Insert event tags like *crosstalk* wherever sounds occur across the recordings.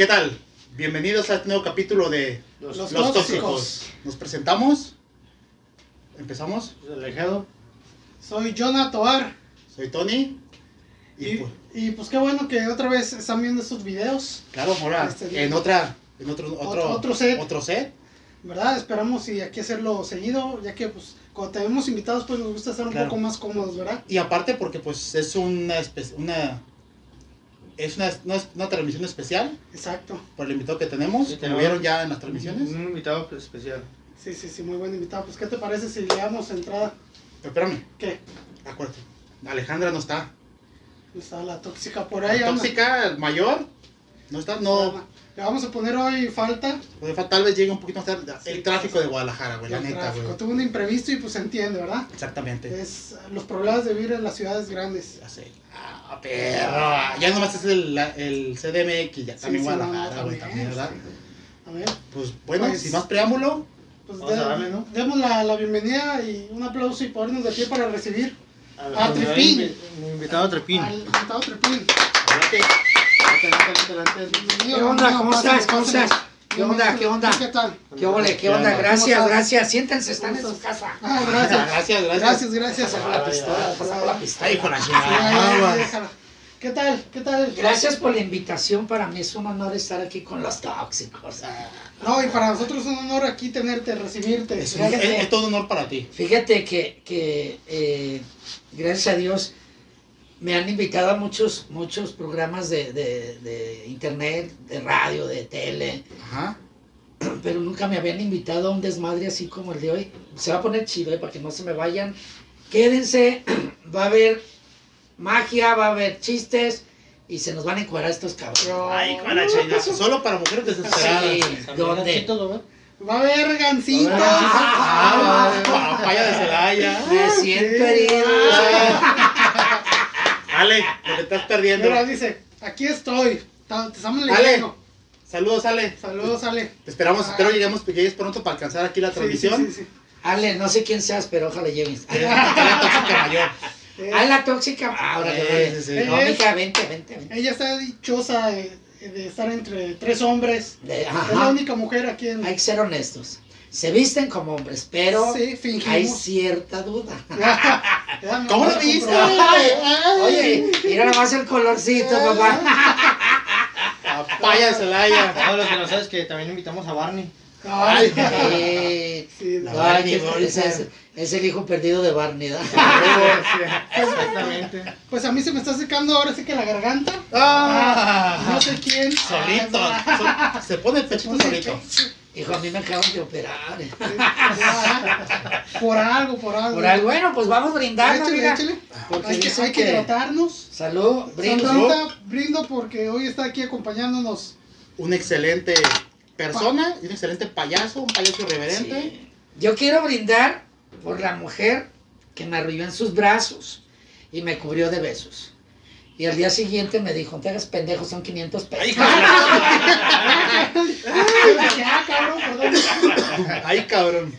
¿Qué tal? Bienvenidos a este nuevo capítulo de Los, Los, tóxicos. Tóxicos. Nos presentamos. Empezamos. Alejado. Soy Jonah Toar. Soy Tony. Y, Y, pues, y, pues qué bueno que otra vez están viendo estos videos, claro, ahora Este, en otra, en otro, otro, Otro- otro set. Otro set. ¿verdad? Esperamos y aquí hacerlo seguido, ya que pues cuando tenemos invitados pues nos gusta estar un Claro. poco más cómodos, ¿verdad? Y aparte porque pues es una espe- una es una, una, una transmisión especial Exacto. por el invitado que tenemos, Sí, como vieron ya en las transmisiones. Un invitado especial. Sí, sí, sí, muy buen invitado. Pues ¿qué te parece si le damos entrada? Pero espérame, ¿Qué? acuérdate. Alejandra no está. Está la tóxica por ahí. La tóxica, el mayor, no está, no. Le vamos a poner hoy falta Pues, tal vez llegue un poquito más tarde. Sí. El tráfico de Guadalajara, güey, la el neta, güey. Tuvo un imprevisto y pues se entiende, ¿verdad? Exactamente. Es los problemas de vivir en las ciudades grandes. Ya sé. Ah, perro. Ya nomás es el, el CDMX, ya también Sí, sí, Guadalajara, no, güey, también, ¿verdad? A ver, Pues bueno, Pues- sin más preámbulo, pues a de- darle, ¿no? demos la, la bienvenida y un aplauso y ponernos de pie para recibir Ah, al- Trepín. invitado Trepín. al invitado Trepín. adelante. ¿Qué onda? ¿Cómo estás? ¿Cómo estás? ¿Qué onda? ¿Qué onda? ¿Qué tal? ¿Qué ole? ¿Qué ¿Qué onda? Gracias, gracias. Siéntense, están en ¿Cómo su casa. Ah, gracias. Gracias, gracias. Gracias, gracias. La pistola, la pistola. Ay, con la chingada. ¿Qué tal? ¿Qué tal? Gracias por la invitación. Para mí es un honor estar aquí con los tóxicos. No, y para nosotros es un honor aquí tenerte, recibirte. Es, un- es- es todo un honor para ti. Fíjate que, que eh, gracias a Dios me han invitado a muchos, muchos programas de, de- de internet, de radio, de tele, Ajá. pero nunca me habían invitado a un desmadre así como el de hoy. Se va a poner chido, eh, para que no se me vayan. Quédense, *clears throat* va a haber magia, va a haber chistes y se nos van a encuadrar estos cabrones. Ay, con la chingada. Solo para mujeres desesperadas. Sí, ¿dónde? Va a haber gancitos. Ah, papaya de Celaya. Me siento herido. Ale, lo que estás perdiendo. Mira, dice, aquí estoy. Te estamos Ale. leyendo. Saludos, Ale. Saludos, Ale. Te esperamos, espero lleguemos, que llegues pronto para alcanzar aquí la Sí, sí, transmisión. sí, sí. Ale, no sé quién seas, pero ojalá llegues. *laughs* Eh, la tóxica mayor. Eh, Ah, la tóxica. Ahora, sí, sí. No, Eh, mija, vente, vente, vente. Ella está dichosa de, de estar entre tres hombres. De- Es la única mujer aquí en. Hay que ser honestos. Se visten como hombres, pero sí, fingimos. hay cierta duda. *laughs* No ¿Cómo lo viste? Oye, mira nomás el colorcito, papá. *laughs* Papaya de Celaya. No, lo que no sabes es que también invitamos a Barney. Ay, Eh, sí, la- Barney, Barney, es, es el hijo perdido de Barney. ¿da? *laughs* Exactamente. Pues a mí se me está secando ahora sí que la garganta. Ah, No sé quién. solito. Ah, Se pone el pechito solito. Hijo, a mí me acaban de operar. Por algo, por algo. Por algo, bueno, pues vamos brindando, Échale, amiga. échale. Porque Hay que, hay que hidratarnos. Salud, brindo. Sandrita, brindo porque hoy está aquí acompañándonos. Un excelente persona y un excelente payaso, un payaso irreverente. Sí. Yo quiero brindar por la mujer que me arrulló en sus brazos y me cubrió de besos. Y al día siguiente me dijo, no te hagas pendejo, son 500 pesos. Ay, cabrón. Ay, cabrón.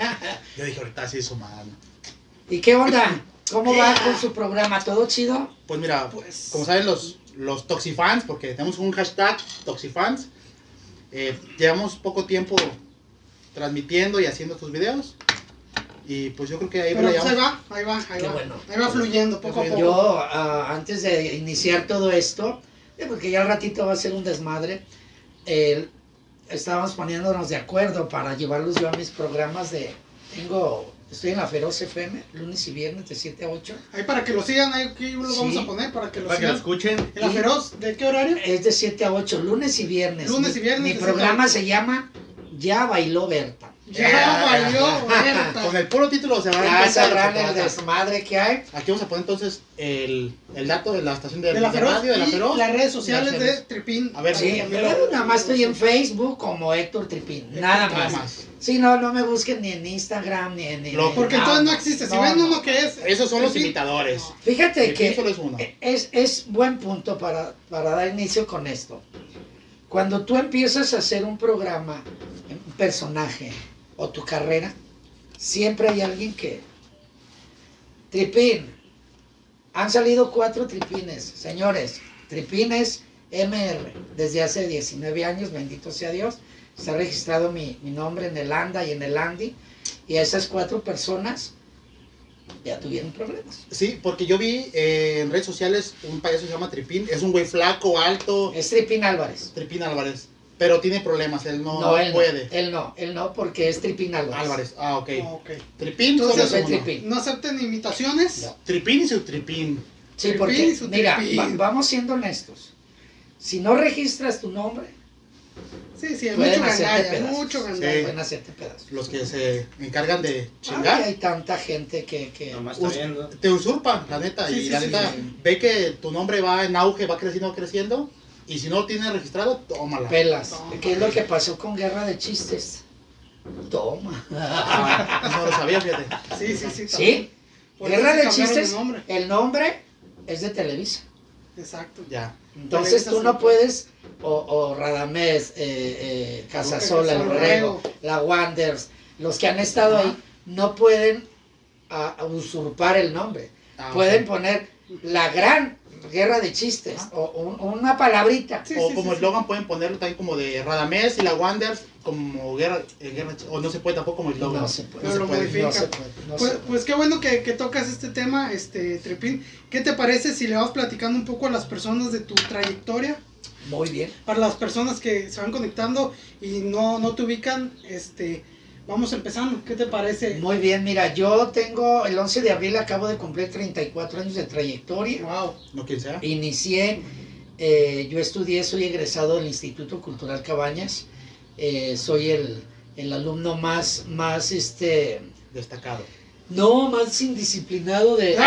Yo dije, ahorita sí su mano. ¿Y qué onda? ¿Cómo va con su programa? ¿Todo chido? Pues mira, Pues- como saben los, los Toxifans, porque tenemos un hashtag Toxifans, eh, llevamos poco tiempo transmitiendo y haciendo estos videos. Y pues yo creo que ahí Pero pues ahí va, ahí va, ahí Qué va. bueno. Ahí va fluyendo poco a poco. Yo, ah, antes de iniciar todo esto, eh, porque ya al ratito va a ser un desmadre, eh, estábamos poniéndonos de acuerdo para llevarlos yo a mis programas de... Tengo, estoy en la Feroz FM, lunes y viernes de 7 a 8. Ahí para que lo sigan, ahí aquí lo vamos Sí. a poner para que lo Para que lo sigan. escuchen. En la feroz, ¿de qué horario? Es de 7 a 8, lunes y viernes. Lunes y viernes Mi programa se llama Ya Bailó Berta. Ya valió, *laughs* Berta. Con el puro título se van a que el desmadre que hay. Aquí vamos a poner entonces el, el dato de la estación de, De la feroz radio, de la feroz. las redes sociales de. Tripín. A ver, Sí, pero nada más estoy en Facebook como Héctor Tripín. Nada Nada más. Sí, no, no me busquen ni en Instagram ni en. Porque entonces no existe. Si no, ven no. uno que es. Esos son los imitadores. Fíjate que solo es uno. es, es buen punto para, para dar inicio con esto. Cuando tú empiezas a hacer un programa, un personaje o tu carrera, siempre hay alguien que... Tripín. Han salido cuatro tripines, señores. Tripines MR, desde hace 19 años, bendito sea Dios. Está registrado mi, mi nombre en el ANDA y en el ANDI. Y a esas cuatro personas ya tuvieron problemas. Sí, porque yo vi eh, en redes sociales un payaso que se llama Tripín. Es un güey flaco, alto. Es Tripín Álvarez. Tripín Álvarez. Pero tiene problemas, él no, No, no él puede. no. Él no, él no, porque es Tripín Álvarez. Álvarez, ah, ok. Ok. Tripín, Entonces, soy. Tripín. No acepten imitaciones. No. Tripín y su tripín. Sí, Tripín porque, y su mira, tripín. va- vamos siendo honestos. Si no registras tu nombre, Sí, sí, Pueden mucho gandalla, mucho Sí. gandalla. pueden hacerte pedazos. Los que se encargan de Ay, chingar. hay tanta gente que... que Us- te usurpan, la neta. Sí, y sí, la sí, neta, sí. ve que tu nombre va en auge, va creciendo, creciendo. Y si no lo tienes registrado, tómala. pelas. ¿Qué es lo que pasó con Guerra de Chistes? Toma. Ah, no lo sabía, fíjate. Sí, sí, sí. ¿Sí? Guerra de Chistes, nombre. el nombre es de Televisa. Exacto. Ya. Entonces Televisa tú no puedes, o, o Radamés, eh, eh, Casasola, el Borrego, la Wanders, los que han estado Ajá. ahí, no pueden a- a usurpar el nombre. Ah, pueden poner la gran guerra de chistes, o un- una palabrita. Sí, o sí, como sí, eslogan pueden ponerlo también como de Radamés y la Wanders como guerra, eh, guerra o no se puede tampoco como eslogan. No se puede. No lo puede. modifica. No se puede, no Pues, se puede. pues qué bueno que, que tocas este tema, este Trepín. ¿Qué te parece si le vas platicando un poco a las personas de tu trayectoria? Muy bien. Para las personas que se van conectando y no, no te ubican, este, vamos empezando. ¿Qué te parece? Muy bien, mira, yo tengo, el 11 de abril acabo de cumplir 34 años de trayectoria. Wow. No quien sea. Inicié, eh, yo estudié, soy egresado del Instituto Cultural Cabañas. Eh, soy el, el alumno más, más, este, Destacado. no, más indisciplinado de,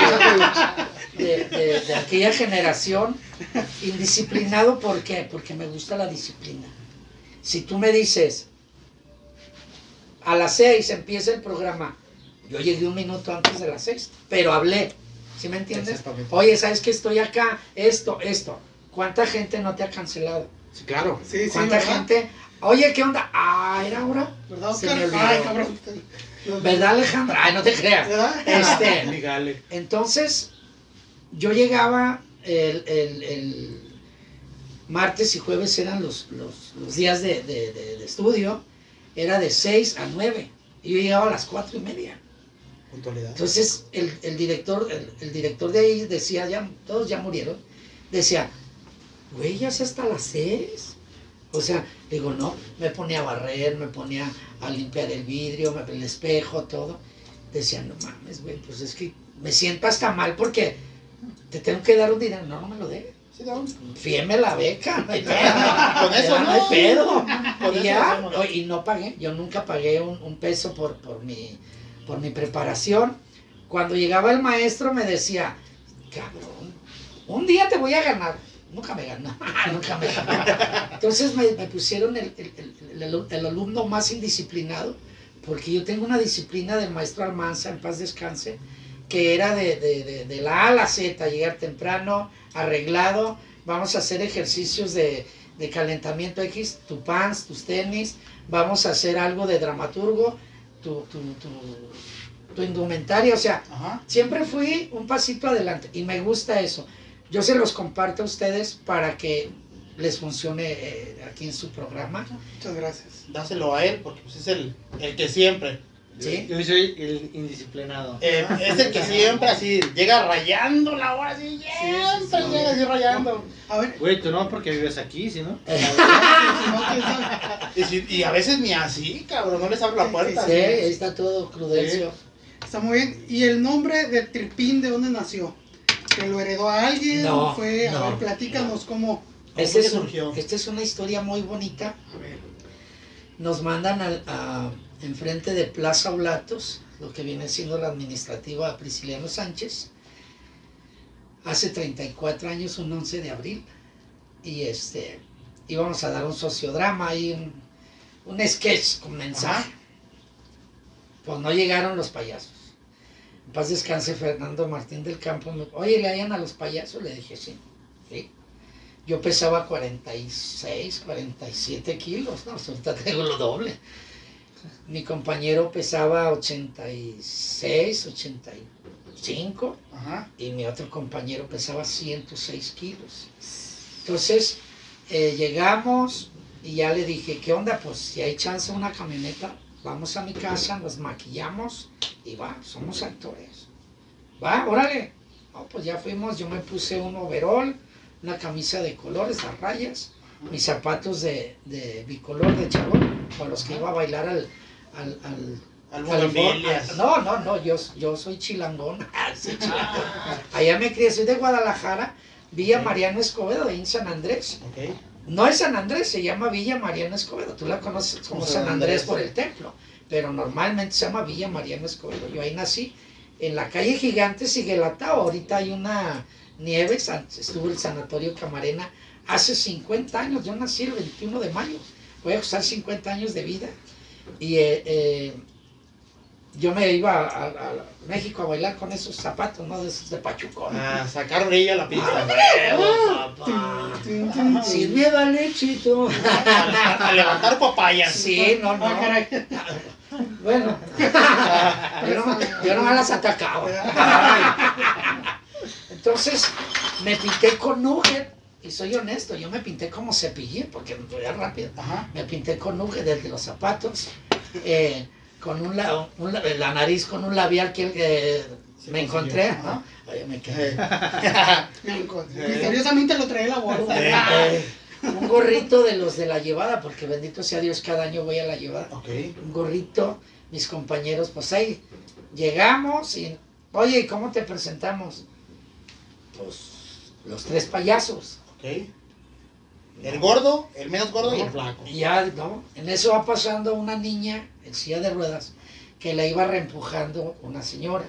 de, de- de- de aquella generación. Indisciplinado, ¿por qué? Porque me gusta la disciplina. Si tú me dices, a las seis empieza el programa, yo llegué un minuto antes de las seis, pero hablé, ¿sí me entiendes? Oye, ¿sabes que estoy acá? Esto, esto. ¿Cuánta gente no te ha cancelado? Sí, claro. Sí, sí, ¿Cuánta ¿verdad? gente? Oye, ¿qué onda? Ah, era hora. ¿Verdad, Oscar? me. Ay, cabrón. ¿Verdad, Alejandra? Ay, no te creas. ¿Verdad? Este, *laughs* entonces, yo llegaba el, el- el martes y jueves eran los, los- los días de, de- de- de estudio, era de 6 a 9, y yo llegaba a las 4 y media. Puntualidad. Entonces, el, el director, el, el director de ahí decía, ya, todos ya murieron, decía, güey, ya es hasta las 6. O sea, digo, no, me ponía a barrer, me ponía a limpiar el vidrio, me- el espejo, todo. Decía, no mames, güey, pues es que me siento hasta mal porque te tengo que dar un dinero. No, no me lo dé. Fíeme la beca, *laughs* no hay pedo. Con eso no. hay pedo. Con Y ya, no pagué, yo nunca pagué un, un peso por, por, mi, por mi preparación. Cuando llegaba el maestro me decía, cabrón, un día te voy a ganar. Nunca me ganó, *laughs* nunca me ganó. Entonces me, me pusieron el, el- el- el- el alumno más indisciplinado, porque yo tengo una disciplina del maestro Almanza, en paz descanse, que era de, de- de- de la A a la Z, llegar temprano, arreglado, vamos a hacer ejercicios de, de calentamiento X, tu pants, tus tenis, vamos a hacer algo de dramaturgo, tu, tu, tu, tu indumentaria, o sea, Ajá. siempre fui un pasito adelante y me gusta eso. Yo se los comparto a ustedes para que les funcione eh, aquí en su programa. Muchas gracias. Dáselo a él porque pues, es el, el que siempre. ¿Sí? Yo soy el indisciplinado. Eh, es el que siempre así llega rayando la hora así, siempre sí. llega así rayando. A ver. Güey, tú no porque vives aquí, ¿sí no? *laughs* si no. Y, si- y a veces ni así, cabrón, no les abro la puerta. Sí, ahí está todo Crudencio. Está muy bien. ¿Y el nombre de Tripín de dónde nació? ¿Que lo heredó a alguien? No, Fue, a ver, platícanos cómo. ¿Cómo Este es un- surgió? esta es una historia muy bonita. A ver. Nos mandan al- a, enfrente de Plaza Oblatos, lo que viene siendo la administrativa Prisciliano Sánchez, hace 34 años, un 11 de abril, y este íbamos a dar un sociodrama y un, un sketch. Ajá. Pues no llegaron los payasos. En paz descanse Fernando Martín del Campo. me- Oye, ¿le hallan a los payasos? Le dije, sí. sí. Yo pesaba 46, 47 kilos. No, ahorita tengo lo doble. Mi compañero pesaba 86, 85 Ajá. y mi otro compañero pesaba 106 kilos. Entonces, Eh, llegamos y ya le dije, ¿qué onda? Pues si hay chance una camioneta, vamos a mi casa, nos maquillamos y va, somos actores. Va, órale. No, pues ya fuimos, yo me puse un overall, una camisa de colores, a rayas, mis zapatos de, de bicolor de chabón, con los que iba a bailar al... al, al Al. No, no, no, yo, yo soy chilangón. *laughs* Soy chilangón. Allá me crié, soy de Guadalajara, Villa Mariano Escobedo, ahí en San Andrés. No es San Andrés, se llama Villa Mariano Escobedo. Tú la conoces como San San Andrés Andrés. por el templo, pero normalmente se llama Villa Mariano Escobedo. Yo ahí nací en la calle Gigante Siguelatao. Ahorita hay una nieve, estuvo el Sanatorio Camarena hace 50 años. Yo nací el 21 de mayo. Voy a usar 50 años de vida. Y eh, eh, yo me iba a, a- a México a bailar con esos zapatos, ¿no? De esos de Pachucón. A sacar brillo a la pista. Sin miedo al éxito. a, levantar papayas. Sí, no, no. Ah, caray. Bueno, *laughs* yo no, yo no me las atacaba. *laughs* Entonces, me pinté con nugget, y soy honesto, yo me pinté como cepillín, porque me voy rápido. Ajá. Me pinté con nugget desde los zapatos, eh, con un, la, un la- nariz con un labial que eh, me encontré. Ajá. ¿no? Oye, me quedé. Me encontré. Misteriosamente lo traía la bolsa. Eh, un gorrito de los de la llevada, porque bendito sea Dios, cada año voy a la llevada. un gorrito, mis compañeros, pues ahí llegamos y, oye, ¿y cómo te presentamos? Pues los tres payasos. Ok. El gordo, el menos gordo y el flaco. Y ya, ¿no? En eso va pasando una niña en silla de ruedas que la iba reempujando una señora.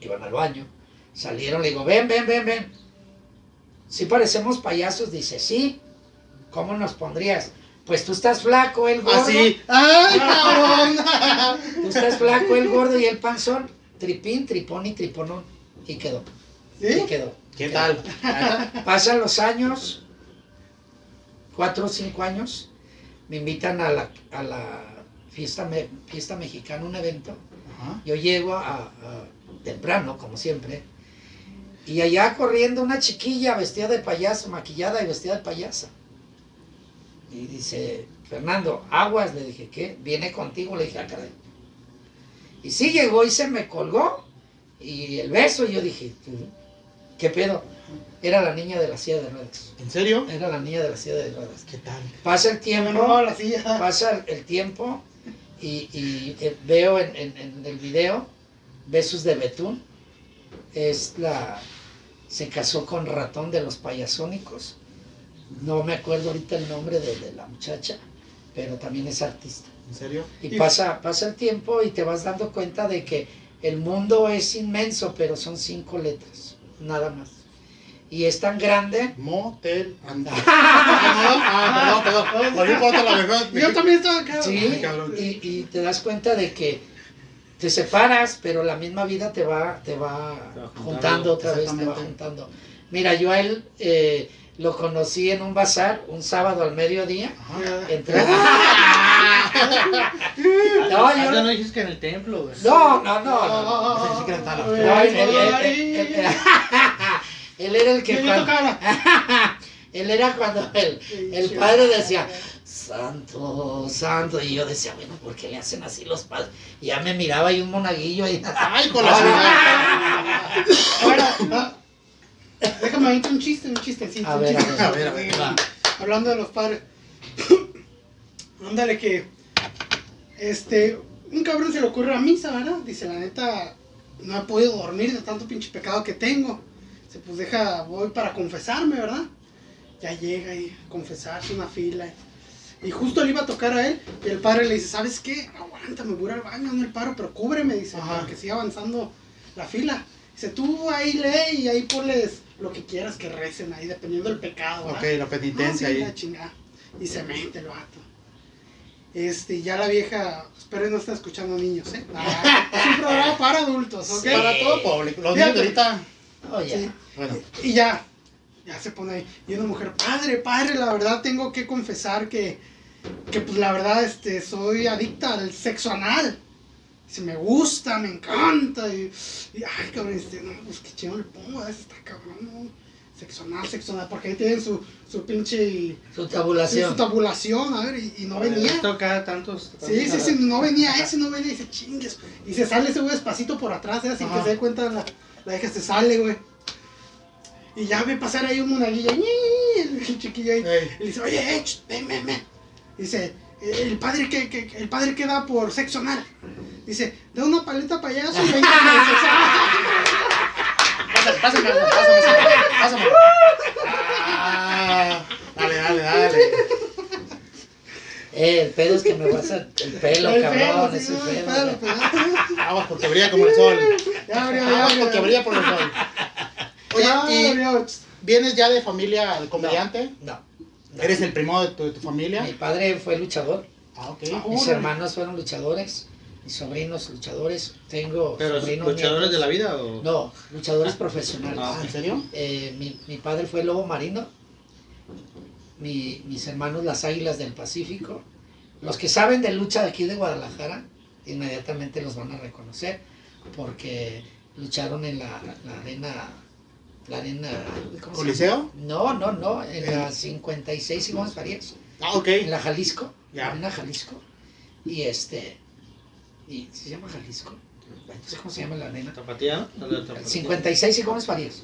Iban al baño. Salieron, le digo, ven, ven, ven, ven. Si parecemos payasos, dice, sí. ¿Cómo nos pondrías? Pues tú estás flaco, el gordo. Así. ¡Ay, *laughs* cabrón! Tú estás flaco, el gordo y el panzón. Tripín, tripón y triponón. Y quedó. Y ¿Sí? quedó. ¿Qué tal? *laughs* Pasan los años, cuatro o cinco años, me invitan a la, a la fiesta, me- fiesta mexicana, un evento. Ajá. Yo llego a, a- temprano, como siempre, y allá corriendo una chiquilla vestida de payaso, maquillada y vestida de payasa. Y dice, Fernando, aguas, le dije, ¿qué? ¿Viene contigo? Le dije, ah, caray. Y sí llegó y se me colgó, y el beso, y yo dije, ¿qué pedo? Era la niña de la silla de ruedas. ¿En serio? Era la niña de la silla de ruedas. ¿Qué tal? Pasa el tiempo, robaba la silla. pasa el tiempo y, y, eh, veo en, en- en el video Besos de Betún. Es la. Se casó con Ratón de los Payasónicos. No me acuerdo ahorita el nombre de, de la muchacha, pero también es artista. ¿En serio? Y Y- pasa, pasa el tiempo y te vas dando cuenta de que el mundo es inmenso, pero son cinco letras, nada más. Y es tan grande. Motel and... *laughs* Ah, perdón, perdón. Por. Yo también estaba acá. Sí, y, y te das cuenta de que te separas, pero la misma vida te va, te va Te va juntando, otra vez, te va juntando. Mira, yo a él eh, lo conocí en un bazar, un sábado al mediodía. Entré. *laughs* no, Ah, yo no, no, dijiste que en el templo, güey. no, no, no. no. Tal. No, él, era el que *laughs* él era cuando el, el padre decía, santo, santo, y yo decía, bueno, ¿por qué le hacen así los padres? Y ya me miraba y un monaguillo ahí. *laughs* Ay, con la ciudad. Ahora, ah, déjame aventar un chiste, un chistecito. A un ver, a chiste. ver, A ver, a ver. va. Hablando de los padres. *coughs* Ándale que. Este. Un cabrón se le ocurre a misa, ¿verdad? Dice, la neta, no he podido dormir de tanto pinche pecado que tengo. Dice, pues deja, voy para confesarme, ¿verdad? Ya llega y a confesarse una fila. Y justo le iba a tocar a él. Y el padre le dice, ¿sabes qué? Aguanta, me voy al baño, no el paro, pero cúbreme, dice, Ajá. para que siga avanzando la fila. Dice, tú ahí lee y ahí ponles lo que quieras que recen ahí, dependiendo del pecado. ¿verdad? Ok, la penitencia Ah, sí, ahí. la chingada. Y se mete el vato. Este, ya la vieja, espero no está escuchando niños, ¿eh? Ah, es un programa *laughs* para adultos, ¿ok? Sí. Para todo público. Los niños ahorita. Oye, Sí. Bueno, Y ya, ya se pone ahí. Y una mujer, padre, padre, la verdad tengo que confesar que, que pues la verdad, este, soy adicta al sexo anal. Si me gusta, me encanta. Y, y, ay, cabrón, este, no, pues qué chido le pongo, a ese está cabrón, ¿no? Sexonal, sexonal, porque ahí tienen su, su pinche... Su Su, tabulación. su tabulación, a ver, y, y no venía. Esto cada tantos. Sí, sí, sí, no venía ese, no venía, y se chingues. Y se sale ese güey despacito por atrás, ¿eh? sin Ajá. que se dé cuenta la, la vieja se sale, güey. Y ya ve pasar ahí un monaguillo, el, chiquillo ahí. Y dice, oye, eh, ven, ven, ven. Dice, "Eh, el padre que, que- el padre que da por sexo anal. Dice, da una paleta payaso y 20 meses. Pásame, pásame, pásame, pásame. Ah, dale, dale, dale. Eh, el pedo es que me vas a. El pelo, El cabrón, pelo, es sí, el pelo, Aguas porque brilla como el sol. Ya abrió, ya Aguas abrió. porque brilla por el sol. Oye, Ya ¿y abrió. vienes ya de familia de comediante? No. no. ¿Eres el primo de tu, de tu familia? Mi padre fue luchador. Ah, ok. Ah, Mis hermanos fueron luchadores. Mis sobrinos luchadores. Tengo ¿Pero sobrinos. luchadores nietos. de la vida o.? No, luchadores profesionales. Ah, ¿En serio? Eh, mi, mi padre fue lobo marino. Mi- mis hermanos las águilas del Pacífico. Los que saben de lucha de aquí de Guadalajara, inmediatamente los van a reconocer porque lucharon en la, la arena. La arena. ¿cómo se ¿Coliseo? No, no, no, en ¿En- la 56 y Gómez Farías. Ah, ok. En la Jalisco. Ya. La arena Jalisco. Y este. Y se llama Jalisco. No sé cómo se llama la arena. ¿Tapatía? La Tapatía. 56 y Gómez Farías.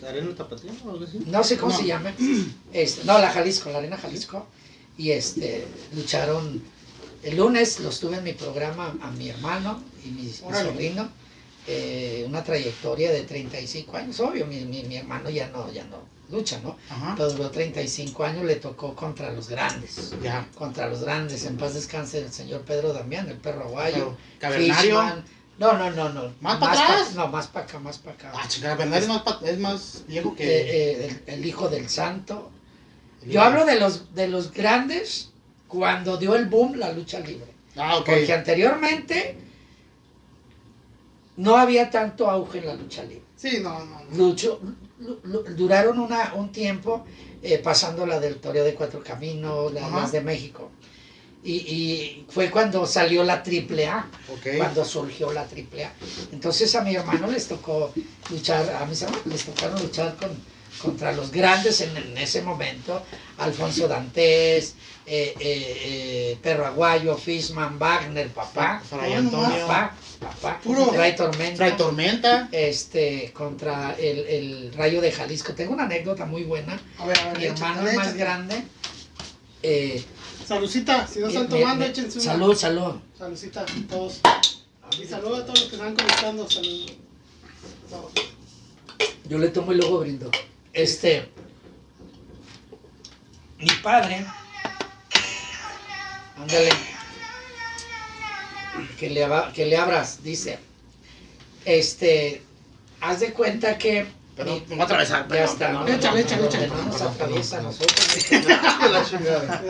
¿La arena Tapatía o algo así? No sé cómo No. se llama. Este, no, la Jalisco, la Arena Jalisco. Y este, lucharon. El lunes los tuve en mi programa a mi hermano y mi, sobrino. eh, una trayectoria de 35 años. Obvio, mi, mi, mi hermano ya no, ya no lucha, ¿no? Ajá. Pero duró 35 años, le tocó contra los grandes. Ya. Contra los grandes. En paz descanse el señor Pedro Damián, el perro aguayo. Cavernario. No, no, no, no. ¿Más para pa- atrás? no, más para acá, más para acá. Ah, chica, Cavernario es más, pa- es más viejo que. Eh, eh, el, el hijo del santo. Yo hablo de los, de los grandes cuando dio el boom la lucha libre. Ah, ok. Porque anteriormente no había tanto auge en la lucha libre. Sí, no, no. no. Lucho- lu- lu- duraron una, un tiempo eh, pasando la del Toreo de Cuatro Caminos, la- las de México. Y, y fue cuando salió la triple A, cuando surgió la triple A. Entonces a mi hermano les tocó luchar, a mis hermanos les tocaron luchar con, contra los grandes en, en ese momento, Alfonso Dantes, eh, eh, Perro Aguayo, Fishman, Wagner, papá, Fray. Antonio. papá, papá, Puro- Ray Tormenta este, contra el, el Rayo de Jalisco. Tengo una anécdota muy buena. A ver, a ver. Mi échate, hermano el más échate. grande. eh, Saludcita, si no están tomando, échense una. salud, salud. Saludcita, todos. Y saludo a todos los que están conectando. Salud. Todos. Yo le tomo y luego brindo. Este. Mi padre. Ándale. Que le, que le abras, dice. Este. Haz de cuenta que. Perdón, me voy a atravesar. Ya está. Échale, échale, échale. No nos atraviesa nosotros. *laughs* *laughs* La chingada.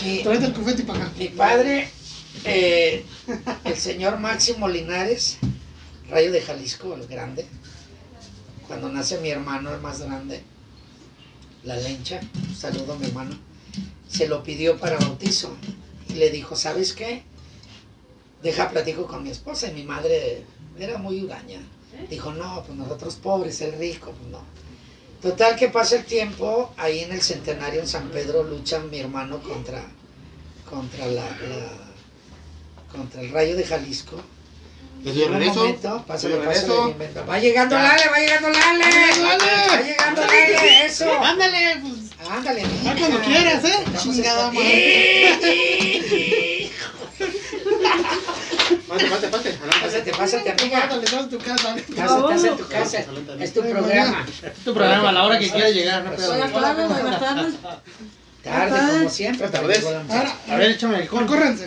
Que- Tráete el cufete para acá. Mi padre, eh, el señor Máximo Linares, Rayo de Jalisco, el grande, cuando nace mi hermano, el más grande, la lencha, saludo a mi hermano, se lo pidió para bautizo y le dijo, ¿sabes qué? Deja platico con mi esposa y mi madre era muy huraña. Dijo, no, pues nosotros pobres, el rico, pues no. Total que pasa el tiempo, ahí en el centenario en San Pedro luchan mi hermano contra, contra la, la- contra el rayo de Jalisco. ¿De Y en un regreso? momento, pásale, ¿De pásale, regreso? inventa. Va llegando. Lale, va llegando Lale. Va llegando Lale, eso. Ándale, pues. Ándale, mija. cuando quieras, ¿eh? Chingada madre. Pásate, pásate, pásate. Pásate, pásate, amiga. Estás en tu casa. Pásate, estás en tu casa. Es tu programa. Tu programa a la hora que quieras llegar, no pedo. Buenas tardes, buenas tardes. Tarde, como siempre. Tardes. A ver, échame alcohol. Córrense.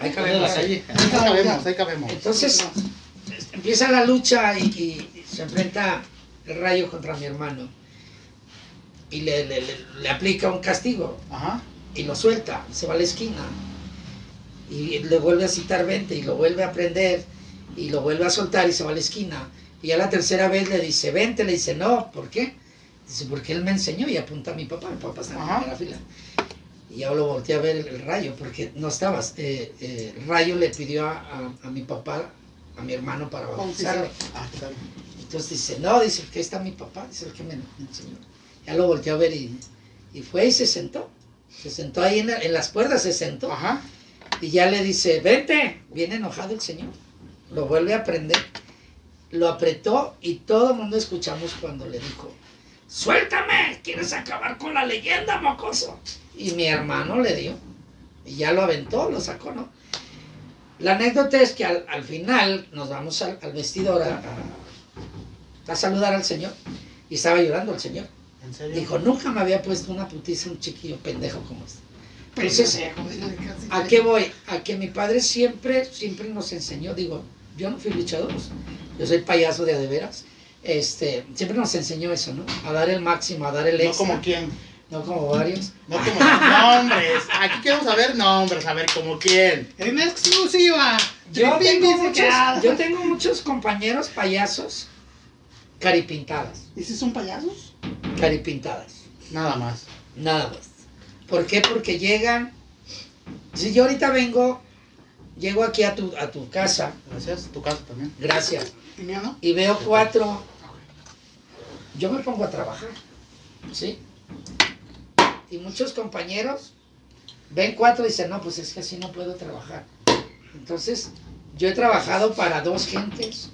Ahí cabemos. Ahí cabemos, ahí cabemos. Entonces, empieza la lucha y, y se enfrenta el rayo contra mi hermano. Y le, le- le- le aplica un castigo. Ajá. y lo suelta, y se va a la esquina. Y le vuelve a citar 20 y lo vuelve a prender y lo vuelve a soltar y se va a la esquina. Y ya la tercera vez le dice 20, le dice no, ¿por qué? Dice, porque él me enseñó y apunta a mi papá, mi papá está en la primera fila. Y ya lo volteé a ver el, el rayo, porque no estabas. eh, eh, el rayo le pidió a, a- a mi papá, a mi hermano para bautizarlo. Ah, claro. Entonces dice, no, dice, que está mi papá, dice el que me enseñó. Ya lo volteó a ver y, y fue y se sentó. Se sentó ahí en, en las cuerdas, se sentó. Ajá. Y ya le dice, vente, viene enojado el señor. Lo vuelve a prender. Lo apretó y todo el mundo escuchamos cuando le dijo, suéltame, quieres acabar con la leyenda, mocoso. Y mi hermano le dio. Y ya lo aventó, lo sacó, ¿no? La anécdota es que al, al final nos vamos al, al vestidor a, a- a saludar al señor. Y estaba llorando el señor. ¿En serio? Dijo, nunca me había puesto una putiza un chiquillo pendejo como este. Casi. ¿A qué voy? A que mi padre siempre, siempre nos enseñó, digo, yo no fui luchador, yo soy payaso de a de veras, este, siempre nos enseñó eso, ¿no? A dar el máximo, a dar el No extra, como quién. no como varios. No como nombres. Aquí queremos saber nombres, a ver como quién. En exclusiva. Yo tengo, muchos, yo tengo muchos compañeros payasos caripintadas, ¿Y si son payasos? caripintadas, Nada más. nada más. ¿Por qué? Porque llegan, si yo ahorita vengo, llego aquí a tu, a tu casa, Gracias. Tu caso también. gracias, ¿Y mía no? y veo cuatro, yo me pongo a trabajar, ¿sí? Y muchos compañeros ven cuatro y dicen, no, pues es que así no puedo trabajar. Entonces, yo he trabajado para dos gentes,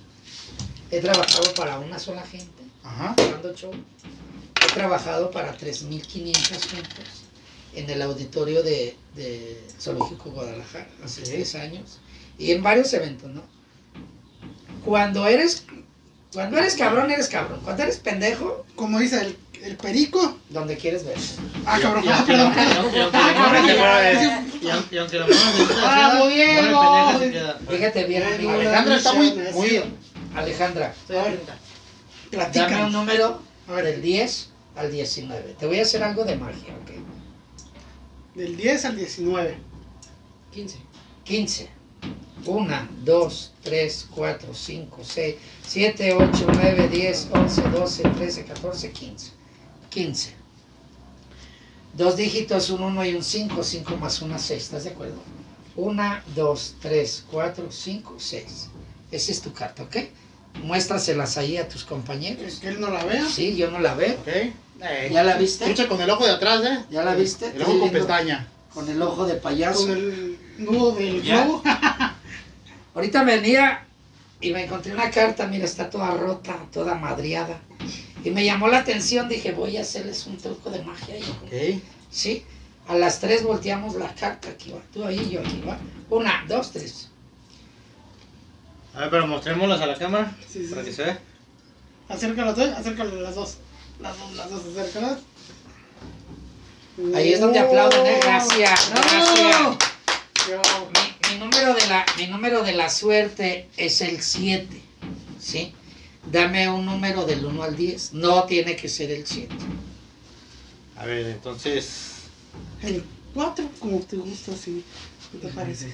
he trabajado para una sola gente, Ajá. dando show, he trabajado para 3.500 gentes en el auditorio de, de Zoológico Guadalajara hace Ok. 10 años y en varios eventos, ¿no? Cuando eres, cuando eres cabrón, eres cabrón. Cuando eres pendejo, Como dice el, el perico. donde quieres ver. Ah, cabrón. Y perdón. y aunque- aunque Ah, la morra cabrón, se ya. mueva, Y aunque- y aunque la morra se queda ¡Bravo, así, Diego! la morra pendeja se queda. Fíjate bien, Bien, amigo. Alejandra está muy, Alejandra, muy. Alejandra, dame un número A ver. del 10 al 19. Te voy a hacer algo de magia, ¿ok? Del 10 al 19. 15. 15. 1, 2, 3, 4, 5, 6, 7, 8, 9, 10, 11, 12, 13, 14, 15. 15. Dos dígitos, un 1 y un 5, 5 más 1, 6. ¿Estás de acuerdo? 1, 2, 3, 4, 5, 6. Esa es tu carta, ¿ok? Muéstraselas ahí a tus compañeros. Es que él no la vea. Sí, yo no la veo. Ok. Eh, ¿Ya la viste? Escucha con el ojo de atrás, ¿eh? ¿Ya la viste? El ojo con pestaña. Con el ojo de payaso. Con el nudo del globo. Ahorita venía y me encontré una carta, mira, está toda rota, toda madriada. Y me llamó la atención, dije, voy a hacerles un truco de magia. hijo. Ok. Sí, a las tres volteamos la carta, aquí va, tú ahí, yo aquí va. Una, dos, tres. A ver, pero mostrémoslas a la cámara Sí, sí, para que se vea. Acércalo tú, acércalo las dos. Las dos, las dos, acércalas. Ahí es donde aplauden, ¿eh? Gracias, gracias. Yo- Mi, mi número de la, mi número de la suerte es el 7, ¿sí? Dame un número del 1 al 10, no tiene que ser el 7. A ver, entonces. El 4, como te gusta, así. ¿Qué te parece?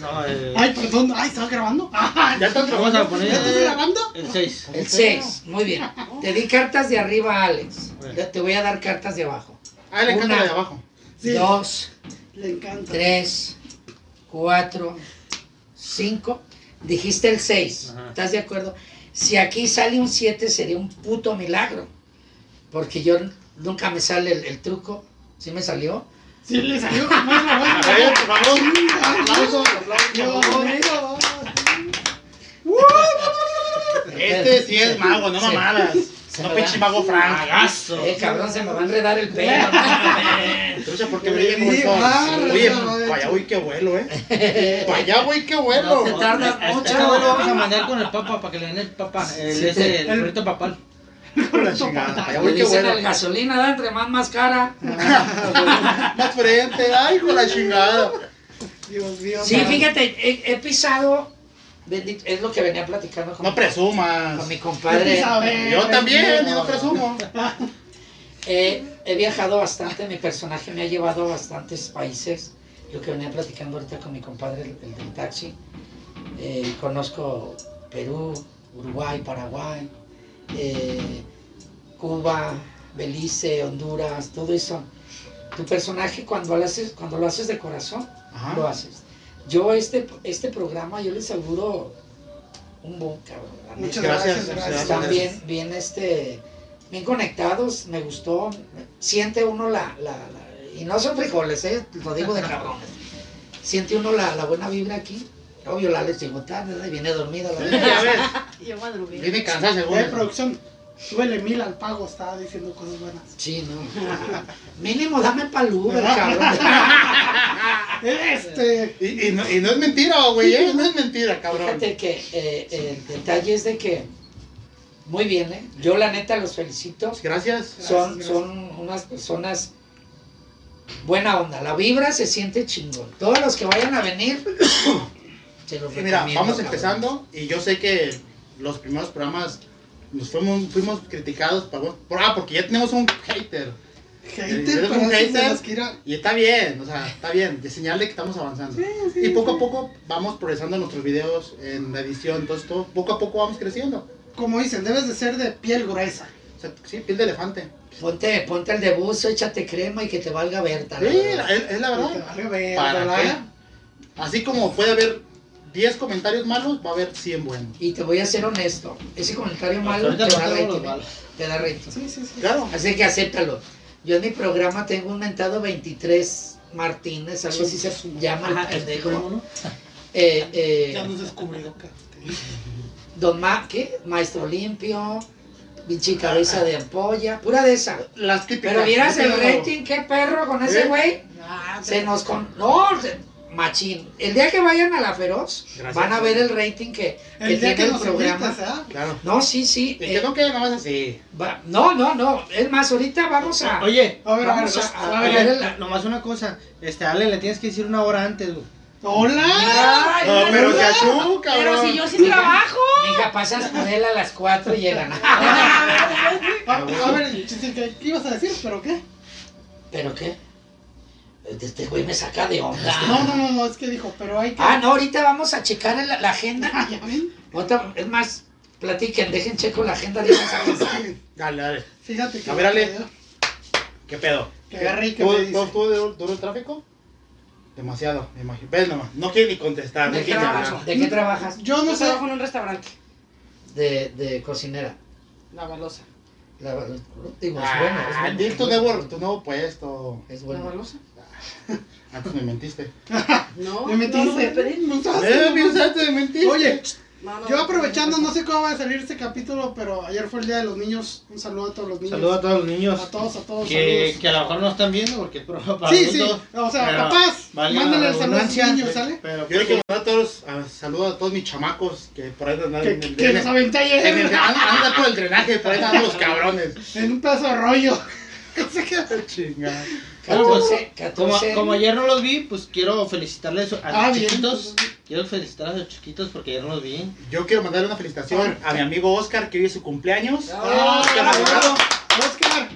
No, eh, Ay, perdón. Ay, ¿estaba grabando? Ah, Ya estás Vamos a poner- ¿Ya estás grabando? el 6. El 6, muy bien. Te di cartas de arriba, Alex. Ya Te voy a dar cartas de abajo. Ah, le encanta de abajo. Sí. Dos, Le encanta. tres, cuatro, cinco. Dijiste el 6. Ajá. ¿Estás de acuerdo? Si aquí sale un 7 sería un puto milagro. Porque yo nunca me sale el, el truco. ¿Sí me salió? Sí, le salió. Bueno, A bueno. ver, por favor. Favor. mío. Este sí es mago, no mamadas. Se No pinche mago Frank. Magazo. Eh, cabrón, se me va a enredar el pelo. *laughs* no. Escucha porque brilla sol. Oye, no, allá hecho. voy que vuelo, eh. *laughs* Voy que No vuelo. te tardas A este- mucho. a este güey lo vamos a mandar con el papa para que le den el papa. El, Sí, ese, te- el papal. Con la *laughs* chingada. Le dicen vuelo. el gasolina, da entre más más cara. *laughs* Más frente, ay, con la chingada. Dios mío. Sí, man. fíjate, he, he pisado, bendito, es lo que venía platicando con, No presumas. con mi compadre. Yo también, No. yo no presumo. *laughs* Eh, he viajado bastante, mi personaje me ha llevado a bastantes países. Lo que venía platicando ahorita con mi compadre, el, el del taxi. Eh, conozco Perú, Uruguay, Paraguay, eh, Cuba, Belice, Honduras, todo eso. Tu personaje cuando lo haces, cuando lo haces de corazón, Ajá. lo haces. Yo este, este programa, yo les aseguro un boom, cabrón. Muchas Gracias, gracias, gracias. gracias. Están bien, bien, este, bien conectados, me gustó. Siente uno la, la, la- y no son frijoles, eh, lo digo de cabrones. Siente uno la, la buena vibra aquí. Obvio, la tarde, ¿verdad? y viene dormida la Sí, ves, *laughs* Yo madrugué. viene cansada según. Eh, producción, súbele mil al pago, estaba diciendo cosas buenas. Sí, no. *laughs* Mínimo dame pa'l Uber, *laughs* cabrón. Este, Y, y no, y no es mentira, güey, ¿eh? No es mentira, cabrón. Fíjate que eh, el detalle es de que, muy bien, ¿eh? Yo la neta los felicito. Gracias. Son, Gracias, son unas personas buena onda. La vibra se siente chingón. Todos los que vayan a venir, Sí, mira, vamos empezando y yo sé que los primeros programas nos fuimos, fuimos criticados por, por- ah, porque ya tenemos un hater. hater, ¿Eres pero un hater? Y está bien, o sea, está bien, de señal de que estamos avanzando. Y poco a poco vamos progresando nuestros videos en la edición, entonces todo, poco a poco vamos creciendo. Como dicen, debes de ser de piel gruesa. O sea, sí, piel de elefante. Ponte, ponte el de buzo, échate crema y que te valga Berta. Sí, verdad. es, es la Que te verdad. valga ver, ¿Para ¿verdad? qué? Así como puede haber 10 comentarios malos, va a haber 100 buenos. Y te voy a ser honesto. Ese comentario malo te tengo los rating. ¿eh? Te da rating. Sí, sí, sí. Claro. Así que acéptalo. Yo en mi programa tengo un mentado 23 Martínez, algo así se llama Ajá, el pendejo. ¿cómo no? *laughs* Eh, eh, Ya nos descubrió, cabrón. Don Ma, ¿qué? Maestro Limpio, Vinci Cabeza de Ampolla, pura de esa. Las típicas. Pero vieras el rating, qué perro con ese ¿Eh? güey. Ah, Se nos con. No, se- machín. El día que vayan a la feroz, Gracias. van a ver el rating que, que El día tiene que el nos programa. invitas. Claro. No, sí, sí. Eh, que no nomás así. va- no, no, no. Es más, ahorita vamos a. Oye, A ver, a ver, Vamos a- a a ver, ver a el- ver. nomás una cosa. Este, Ale, le tienes que decir una hora antes, güey. ¡Hola! Ay, No, no, pero se cabrón. Pero si yo sí trabajo. Mija, pasas por él a las 4 y llegan. A, *laughs* a ver, Chichi, ¿qué, qué ibas a decir? ¿Pero qué? ¿Pero qué? Este güey me saca de onda. No, no, no, no, es que dijo, pero hay que. Ah, no, ahorita vamos a checar la, la agenda. *laughs* Ah, ya ven. Otra- es más, platiquen, dejen checo la agenda de Dale, dale. Fíjate que. A ver, Ale. ¿Qué pedo? Que agarre y que ¿Tú, me tú, dice. tú duro, duro el tráfico? Demasiado, me imagino. Ves nomás, no quiere ni contestar, no ¿De qué hablar. ¿De qué trabajas? Yo no Yo sé. trabajo en un restaurante. De, de cocinera. La balosa. La- digo, es Ah, bueno, es bueno. tu nuevo, tu nuevo puesto. Es ¿La bueno. balosa? Antes me mentiste. No, Me metiste. no. No Eh, me mentiste. Oye, No, no, yo aprovechando, no, sé cómo va a salir este capítulo, pero ayer fue el Día de los Niños. Un saludo a todos los niños. Saludos a todos los niños. A todos, a todos. Que, que a lo mejor no están viendo porque para Sí, sí. O sea, papás, la el saludo a redundancia, niños, ¿sale? Pero quiero que mandar a todos, a, saludos a todos mis chamacos que por ahí andan en el que nos aventé ayer andan por el drenaje, por ahí andan los cabrones. en un pedazo de rollo. Sé qué. Chingada. 14, como, 14. como ayer no los vi, pues quiero felicitarles a Ah, los bien. chiquitos. Quiero felicitar a los chiquitos porque ayer no los vi. Yo quiero mandarle una felicitación a mi amigo Oscar que hoy es su cumpleaños. Ah, Oscar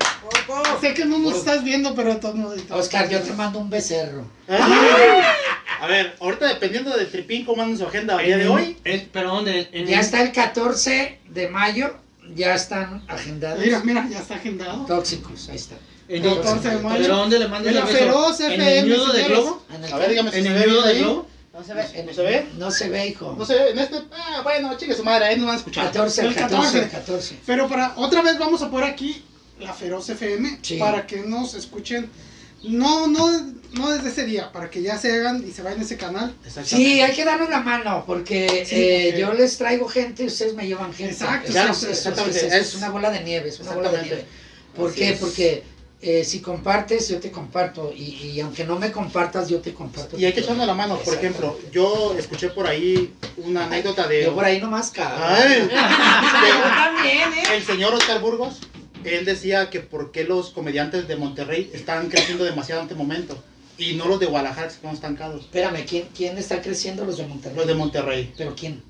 sé que no nos estás viendo, pero de todos modos. Oscar, yo te mando un becerro. A ver, ahorita dependiendo de Tripín cómo anda su agenda el día de hoy. pero ¿dónde? En, Ya está el 14 de mayo, ya están agendados. Mira, mira, ya está agendado. Tóxicos, ahí está. En- 14 de mayo. ¿Pero dónde le En el la beso? Feroz ¿En FM, el nudo de globo? En el A ver, dígame si ¿En el nudo de globo? No se ve. ¿No se ve? No se ve, hijo. No se ve, en este. Ah, bueno, chingue su madre, ahí nos van a escuchar. 14, El 14, 14. 14. Pero para otra vez vamos a poner aquí la Feroz FM Sí. para que nos escuchen. No, no, no desde ese día, para que ya se hagan y se vayan a ese canal. Exactamente. Sí, hay que darnos la mano, porque, Sí, eh, yo les traigo gente y ustedes me llevan gente. Exacto, claro, es- es- exactamente. es Es- una bola de nieve, es una bola de Exactamente. nieve. ¿Por Así qué? es. Porque eh, si compartes, yo te comparto. Y, y aunque no me compartas, yo te comparto. Y hay que echarnos la mano, por ejemplo, yo escuché por ahí una anécdota de. Yo por ahí nomás *laughs* Yo también, ¿eh? el señor Oscar Burgos, él decía que por qué los comediantes de Monterrey están creciendo demasiado en este momento y no los de Guadalajara que quedan estancados. Espérame, ¿quién, ¿quién está creciendo? Los de Monterrey. Los de Monterrey. ¿Pero quién?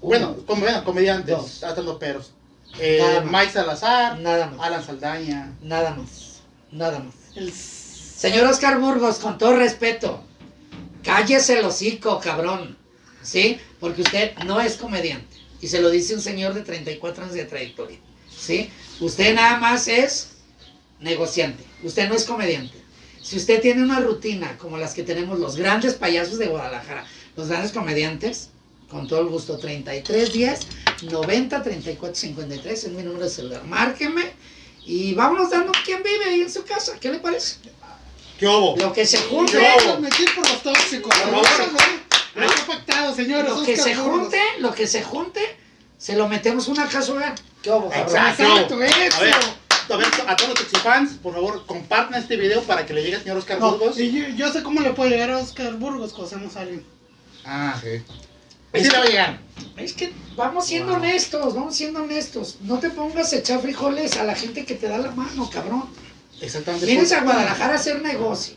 Bueno, com- bueno, comediantes, hasta los peros. Eh. Mike Salazar, Nada más. Alan Saldaña. Nada más. Nada más. El... Señor Oscar Burgos, con todo respeto, cállese el hocico, cabrón. ¿Sí? Porque usted no es comediante. Y se lo dice un señor de 34 años de trayectoria. ¿Sí? Usted nada más es negociante. Usted no es comediante. Si usted tiene una rutina como las que tenemos los grandes payasos de Guadalajara, los grandes comediantes, Con todo el gusto, 33 10 90 34 53 es mi número de celular. Márqueme y vámonos dando quién vive ahí en su casa. ¿Qué le parece? ¿Qué hubo? Lo que se junte, Vamos a meter por los tóxicos. Por Vamos favor. a ver. Está pactado, señores. lo que se junte, lo que se junte, se lo metemos una casa hogar. ¿Qué hubo? Exacto. Exacto, eso. A ver, a ver, a todos los Toxifans, por favor, compartan este video para que le llegue al señor Oscar No, Burgos. y yo, yo sé cómo le puede llegar a Oscar Burgos cuando hacemos a alguien. Ah, sí. Ahí sí le va a llegar. Es que vamos siendo Wow. honestos, vamos siendo honestos. No te pongas a echar frijoles a la gente que te da la mano, cabrón. Exactamente. Vienes a Guadalajara a hacer negocio.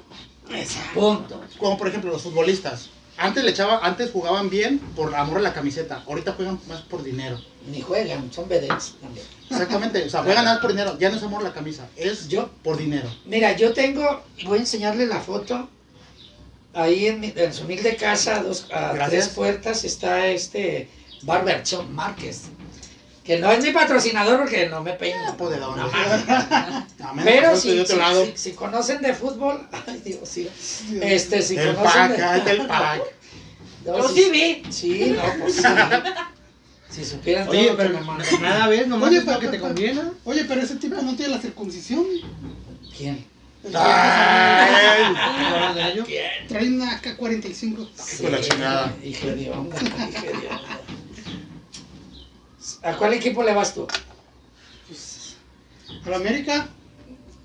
Punto. Como por ejemplo los futbolistas. Antes le echaba, antes jugaban bien por amor a la camiseta. Ahorita juegan más por dinero. Ni juegan, son vedettes también. Exactamente. O sea, juegan más por dinero. Ya no es amor a la camisa. Es Yo- por dinero. Mira, yo tengo, voy a enseñarle la foto. Ahí en, mi- en su humilde casa, a, dos, a Gracias. tres puertas, está este Barber Shop Márquez. Que no es mi patrocinador porque no me peino. Ah, pues. *laughs* No, Pero si, de si- si- si conocen de fútbol, *laughs* ay Dios, sí. Este, si el conocen pack, de- del pack. *laughs* No, Yo sí- sí vi. Sí, no, pues sí. Si supieran todo Oye, que pero me mandan. nada ves, nomás Oye, pero- que te pero- conviene. Oye, pero ese tipo no tiene la circuncisión. ¿Quién? Trae una AK-45. Hijo de la chingada. Hijo de onda. ¿A cuál equipo le vas tú? A la América.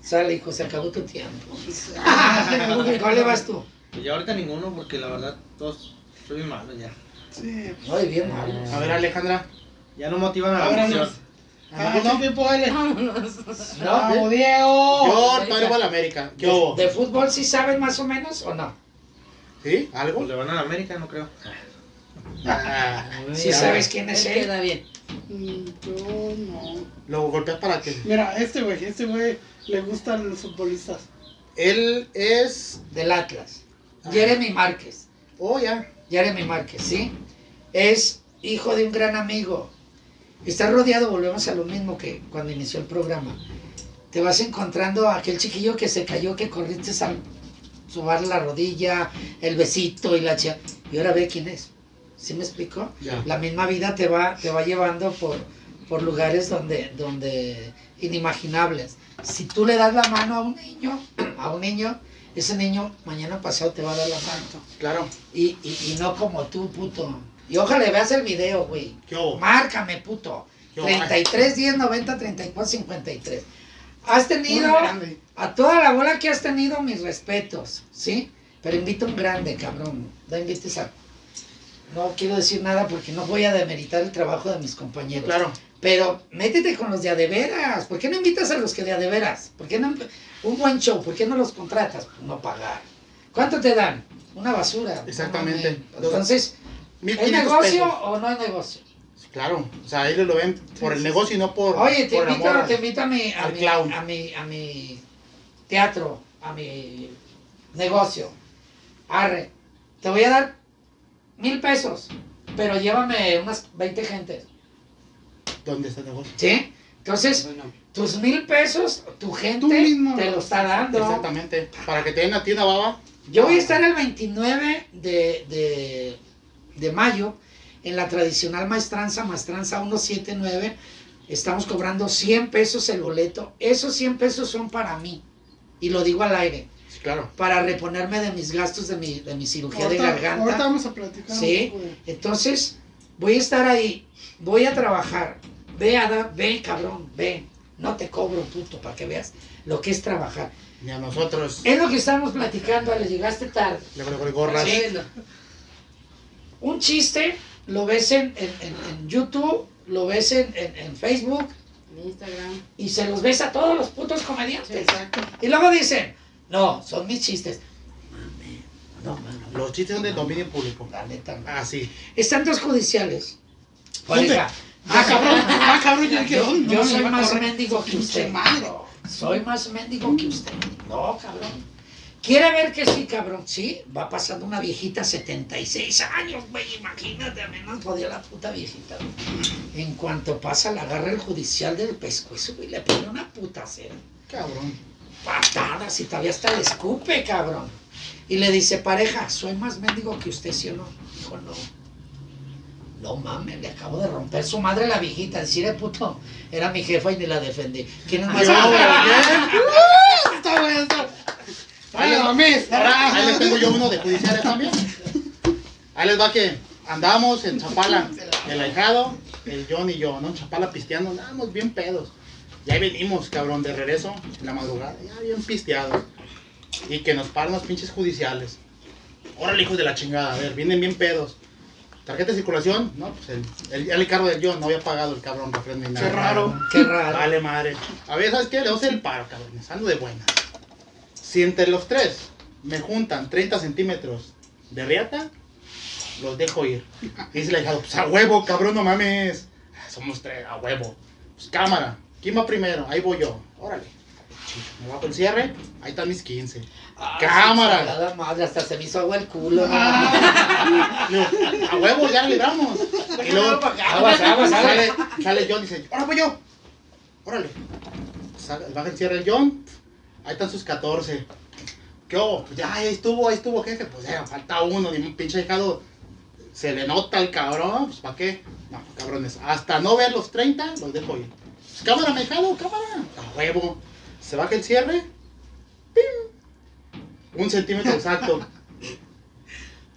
Sale, hijo, se acabó tu tiempo. *laughs* ¿A cuál le vas tú? Pues ya ahorita ninguno, porque la verdad, todos soy bien malo ya. Sí. Ay, bien mal. A ver, Alejandra. Ya no motivan a la Afición. Ah. ¿qué tipo eres? Vámonos. *laughs* Bravo, Diego. Yo todavía voy a la América. ¿Qué hubo? ¿De fútbol sí saben más o menos o no? ¿Sí? ¿Algo? Pues le van a la América, no creo. Ah, *laughs* Sí sabes quién es Él queda bien. Mm, Yo no. Lo golpeas para que. Mira, este güey, este güey le gustan los futbolistas. Él es. Del Atlas. Jeremy Márquez. Oh, ya. Jeremy Márquez, ¿sí? Es hijo de un gran amigo. Está rodeado, volvemos a lo mismo que cuando inició el programa. Te vas encontrando a aquel chiquillo que se cayó, que corriste a sobar la rodilla, el besito y la chia. Y ahora ve quién es. ¿Sí me explico? La misma vida te va, te va llevando por, por lugares donde, donde inimaginables. Si tú le das la mano a un niño, *clears throat* a un niño, ese niño mañana pasado te va a dar la mano. Claro. Y, y, y no como tú, puto. Y ojalá veas el video, güey. Márcame, puto. ¿Qué hubo? 33 10 90 34 53. Has tenido a toda la bola que has tenido mis respetos, ¿sí? Pero invita un grande, cabrón. No invites a. No quiero decir nada porque no voy a demeritar el trabajo de mis compañeros. Claro. Pero métete con los de a de veras. ¿Por qué no invitas a los que de a de veras? ¿Por qué no un buen show? ¿Por qué no los contratas? No pagar. ¿Cuánto te dan? Una basura. Exactamente. Entonces, ¿es 1500 negocio pesos. o no es negocio? Claro. O sea, ellos lo ven por el negocio y no por. Oye, te por el invito, amor. te invito a mi, a al mi, clown. a mi, a mi teatro, a mi negocio. Arre, te voy a dar mil pesos, pero llévame unas 20 gentes, ¿Dónde está el negocio? ¿sí? Entonces, Bueno, tus mil pesos, tu gente Tú mismo. te lo está dando. Exactamente. Para que te den a ti una baba. Yo voy a estar el 29 de, de, de mayo en la tradicional maestranza, maestranza 179. Estamos cobrando 100 pesos el boleto. Esos 100 pesos son para mí. Y lo digo al aire. Claro. Para reponerme de mis gastos de mi, de mi cirugía de Ahorita, ahorita garganta. vamos a platicar. Sí. Entonces, voy a estar ahí. Voy a trabajar. Ve, Ada, ve, cabrón, ve. No te cobro, puto, para que veas lo que es trabajar. Ni a nosotros. Es lo que estábamos platicando, Ale, llegaste tarde. Le le gorras. Sí. Un chiste lo ves en, en- en- en YouTube, lo ves en, en- en Facebook En Instagram. y se los ves a todos los putos comediantes. Exacto. Y luego dicen, no, son mis chistes. No, mano, Los chistes son de dominio público. la neta. no. Ah, sí. Están dos judiciales. Oiga, Ah, cabrón. Ah, cabrón. Yo, yo, soy más mendigo que usted. madre. Soy más mendigo que usted. No, cabrón. ¿Quiere ver que sí, cabrón? Sí, va pasando una viejita 76 años, güey, imagínate, a menos podía la puta viejita. güey. En cuanto pasa, la agarra el judicial del pescuezo, güey, le pone una puta cera. Cabrón. Patadas y todavía hasta le escupe, cabrón. Y le dice, pareja, soy más mendigo que usted, ¿sí o no? Dijo, no. No mames, le acabo de romper su madre la viejita. Decirle puto, era mi jefa y ni la defendí. ¿Quién es más? *laughs* Ahí les- mames. Ahora, ahí les tengo yo uno de judiciales también. Ahí les va que andamos en Chapala, el ahijado, el John y yo, ¿no? En Chapala pisteando, andábamos bien pedos. Y ahí venimos, cabrón, de regreso en la madrugada, ya bien pisteados. Y que nos paran los pinches judiciales. Órale, hijos de la chingada, a ver, vienen bien pedos. Tarjeta de circulación, no, pues el, el, el cargo del John no había pagado el cabrón refrendo ni nada. Qué raro. Qué raro. Vale, madre. A ver, ¿sabes qué? Le a hacer el paro, cabrón. Ando de buenas. Si entre los tres me juntan 30 centímetros de riata, los dejo ir. Y dice la hija, pues a huevo, cabrón, no mames. Somos tres, a huevo. Pues cámara. ¿Quién va primero? Ahí voy yo. Órale. Me bajo el cierre. Ahí están mis 15. Ah, Cámara. chingada madre, hasta se me hizo agua el culo. ¿no? Digo, a huevo, ya le libramos. Y luego Aguas, aguas, sale, sale John y dice, ahora voy yo. Órale. Baja el cierre el John. Ahí están sus 14. ¿Qué hubo? Pues ya, ahí estuvo, ahí estuvo, jefe. Pues ya, falta uno. Ni un pinche dejado. Se le nota al cabrón. Pues ¿para qué? No, cabrones. Hasta no ver los 30, los dejo ir. Pues, cámara, me jalo, cámara. A huevo. Se baja el cierre. ¡Pim! Un centímetro exacto. *laughs*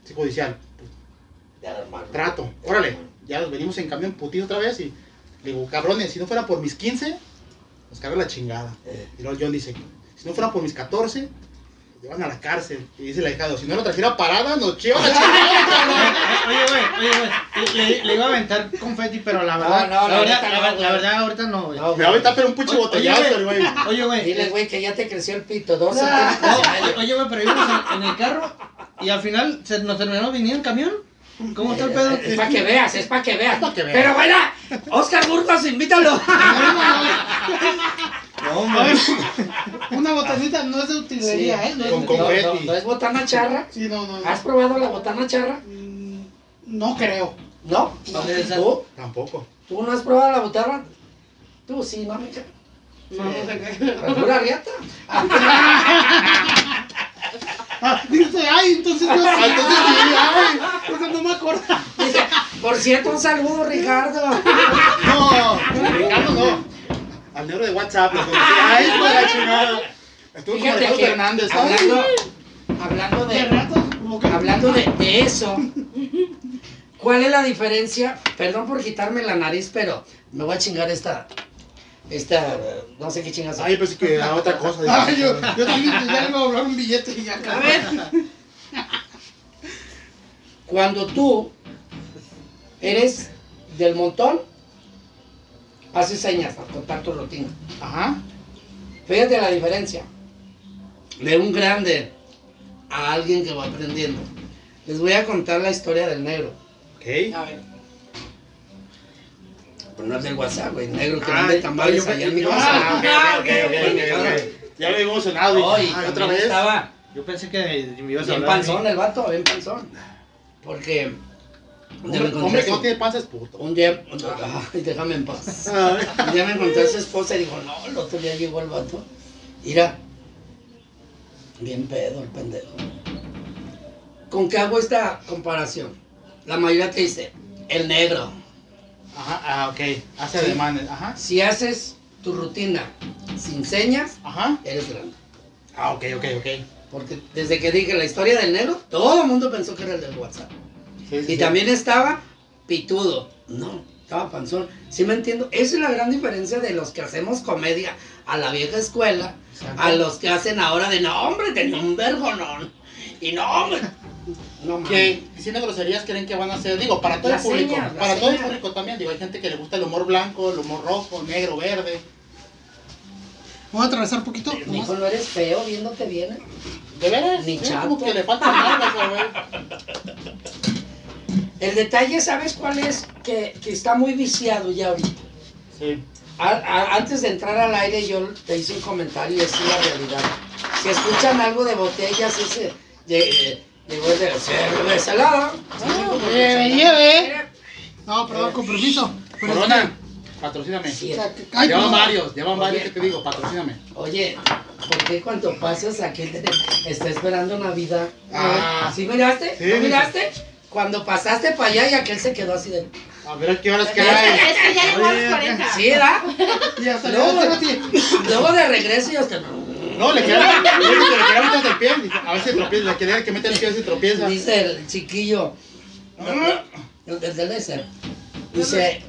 Sí, judicial. Ya, hermano. Trato. Órale. Ya nos venimos en camión putido otra vez y le digo, cabrones, si no fuera por mis 15, nos carga la chingada. Y luego John dice, si no fuera por mis 14, nos llevan a la cárcel. Y dice la hija, si no lo trajera parada, nos llevan a la. *laughs* Oye, güey, oye, güey. Le, le iba a aventar confeti, pero la verdad. no, la la, verdad, la, no, verdad, ahorita no, güey. No, Me va a aventar pero un puche Oye, botellazo, oye, el güey. Oye, güey. Dile, güey, que ya te creció el pito, dos Ah. centímetros. Oye, güey, pero íbamos en, en el carro y al final se nos terminó viniendo en camión. ¿Cómo está el pedo? Es para que veas, es para que veas. Es pa' que veas. Pero bueno, Oscar Burgos, invítalo. No, hombre. Una botanita no es de utilería, ¿eh? No es Con de- con- No, no, confeti. no es botana charra. Sí, no, no. no. ¿Has probado la botana charra? Mm, No creo. No. ¿Tú? Tampoco. ¿Tú no has probado la botana? Tú sí, no, me No, no sé qué. Pura riata. Ah, dice, ay, entonces Ah, entonces sí, ay. Entonces no me acuerdo. Dice, por cierto, un saludo, Ricardo. *laughs* No, Ricardo no. Al negro de WhatsApp, lo conocí. *laughs* Ay, hijo de la chingada. Estuvo como Fíjate Ricardo que Fernández, ¿sabes? hablando, hablando ¿De de, rato? ¿O qué? hablando de, de eso, ¿cuál es la diferencia? Perdón por quitarme la nariz, pero me voy a chingar esta, esta, no sé qué chingas. Ay, pensé que era otra cosa. Ay, yo, yo también ya le iba a hablar un billete y ya A ver. Cuando tú eres del montón, haces señas para contar tu rutina. Ajá. Fíjate la diferencia de un grande a alguien que va aprendiendo. Les voy a contar la historia del negro. Ok. A ver. Pero no es del WhatsApp, güey. Negro que Ay, vende tamales yo- allá en mi casa. Ah, ok, ok, ok, ok, ok. Ya me había emocionado. Hoy Ay, otra vez. estaba Yo pensé que me ibas a bien hablar. mí. panzón el vato, bien panzón. Porque un día me hombre que no encontré, tiene panza es puto. un día, ay, déjame en paz. Ay. Un día me encontré a su esposa y dijo, no, el otro día llegó el vato. Mira, bien pedo el pendejo. ¿Con qué hago esta comparación? La mayoría te dice, el negro. Ajá, ah, ok. Hace Sí. ademanes. Ajá. Si haces tu rutina sin señas, Ajá. eres grande. Ah, ok, ok, ok. Porque desde que dije la historia del negro, todo el mundo pensó que era el del WhatsApp. Sí, sí, Y sí. también estaba pitudo. No, estaba panzón. ¿Sí me entiendo? Esa es la gran diferencia de los que hacemos comedia a la vieja escuela, Exacto. a los que hacen ahora de no, hombre, tenía un vergonón. Y no, hombre. No. Que diciendo groserías creen que van a ser, digo, para todo el público. para todo el público también. Digo, hay gente que le gusta el humor blanco, el humor rojo, negro, verde. Voy a atravesar un poquito. Nomás. hijo no eres feo viéndote bien. ¿De veras? Ni Sí, chato. Como que le falta nalgas, güey. *laughs* El detalle, ¿sabes cuál es? Que, que está muy viciado ya ahorita. Sí. A- a- antes de entrar al aire yo te hice un comentario y es la realidad. Si escuchan algo de botellas, ese de, llegó el de cerveza helada. Lleve, lleve. No, perdón, con permiso. Pero es Corona, patrocíname. Sí. que- o sea, que- ay, Llevan varios, llevan varios que te digo, patrocíname. Oye, ¿por qué cuando pasas aquí te está esperando Navidad? Ah. ¿Sí miraste? Sí, ¿No sí. Cuando pasaste para allá y aquel se quedó así de. A ver a qué horas Es que hay. es que ya llegó a Oye, 40. Sí, ¿verdad? *laughs* Y hasta Luego, luego, de regreso y hasta. No, le quería, le dije que le quería meter el pie. A ver si tropieza. Le quería que mete el pie si tropieza. Dice el chiquillo. El del del ese. Dice.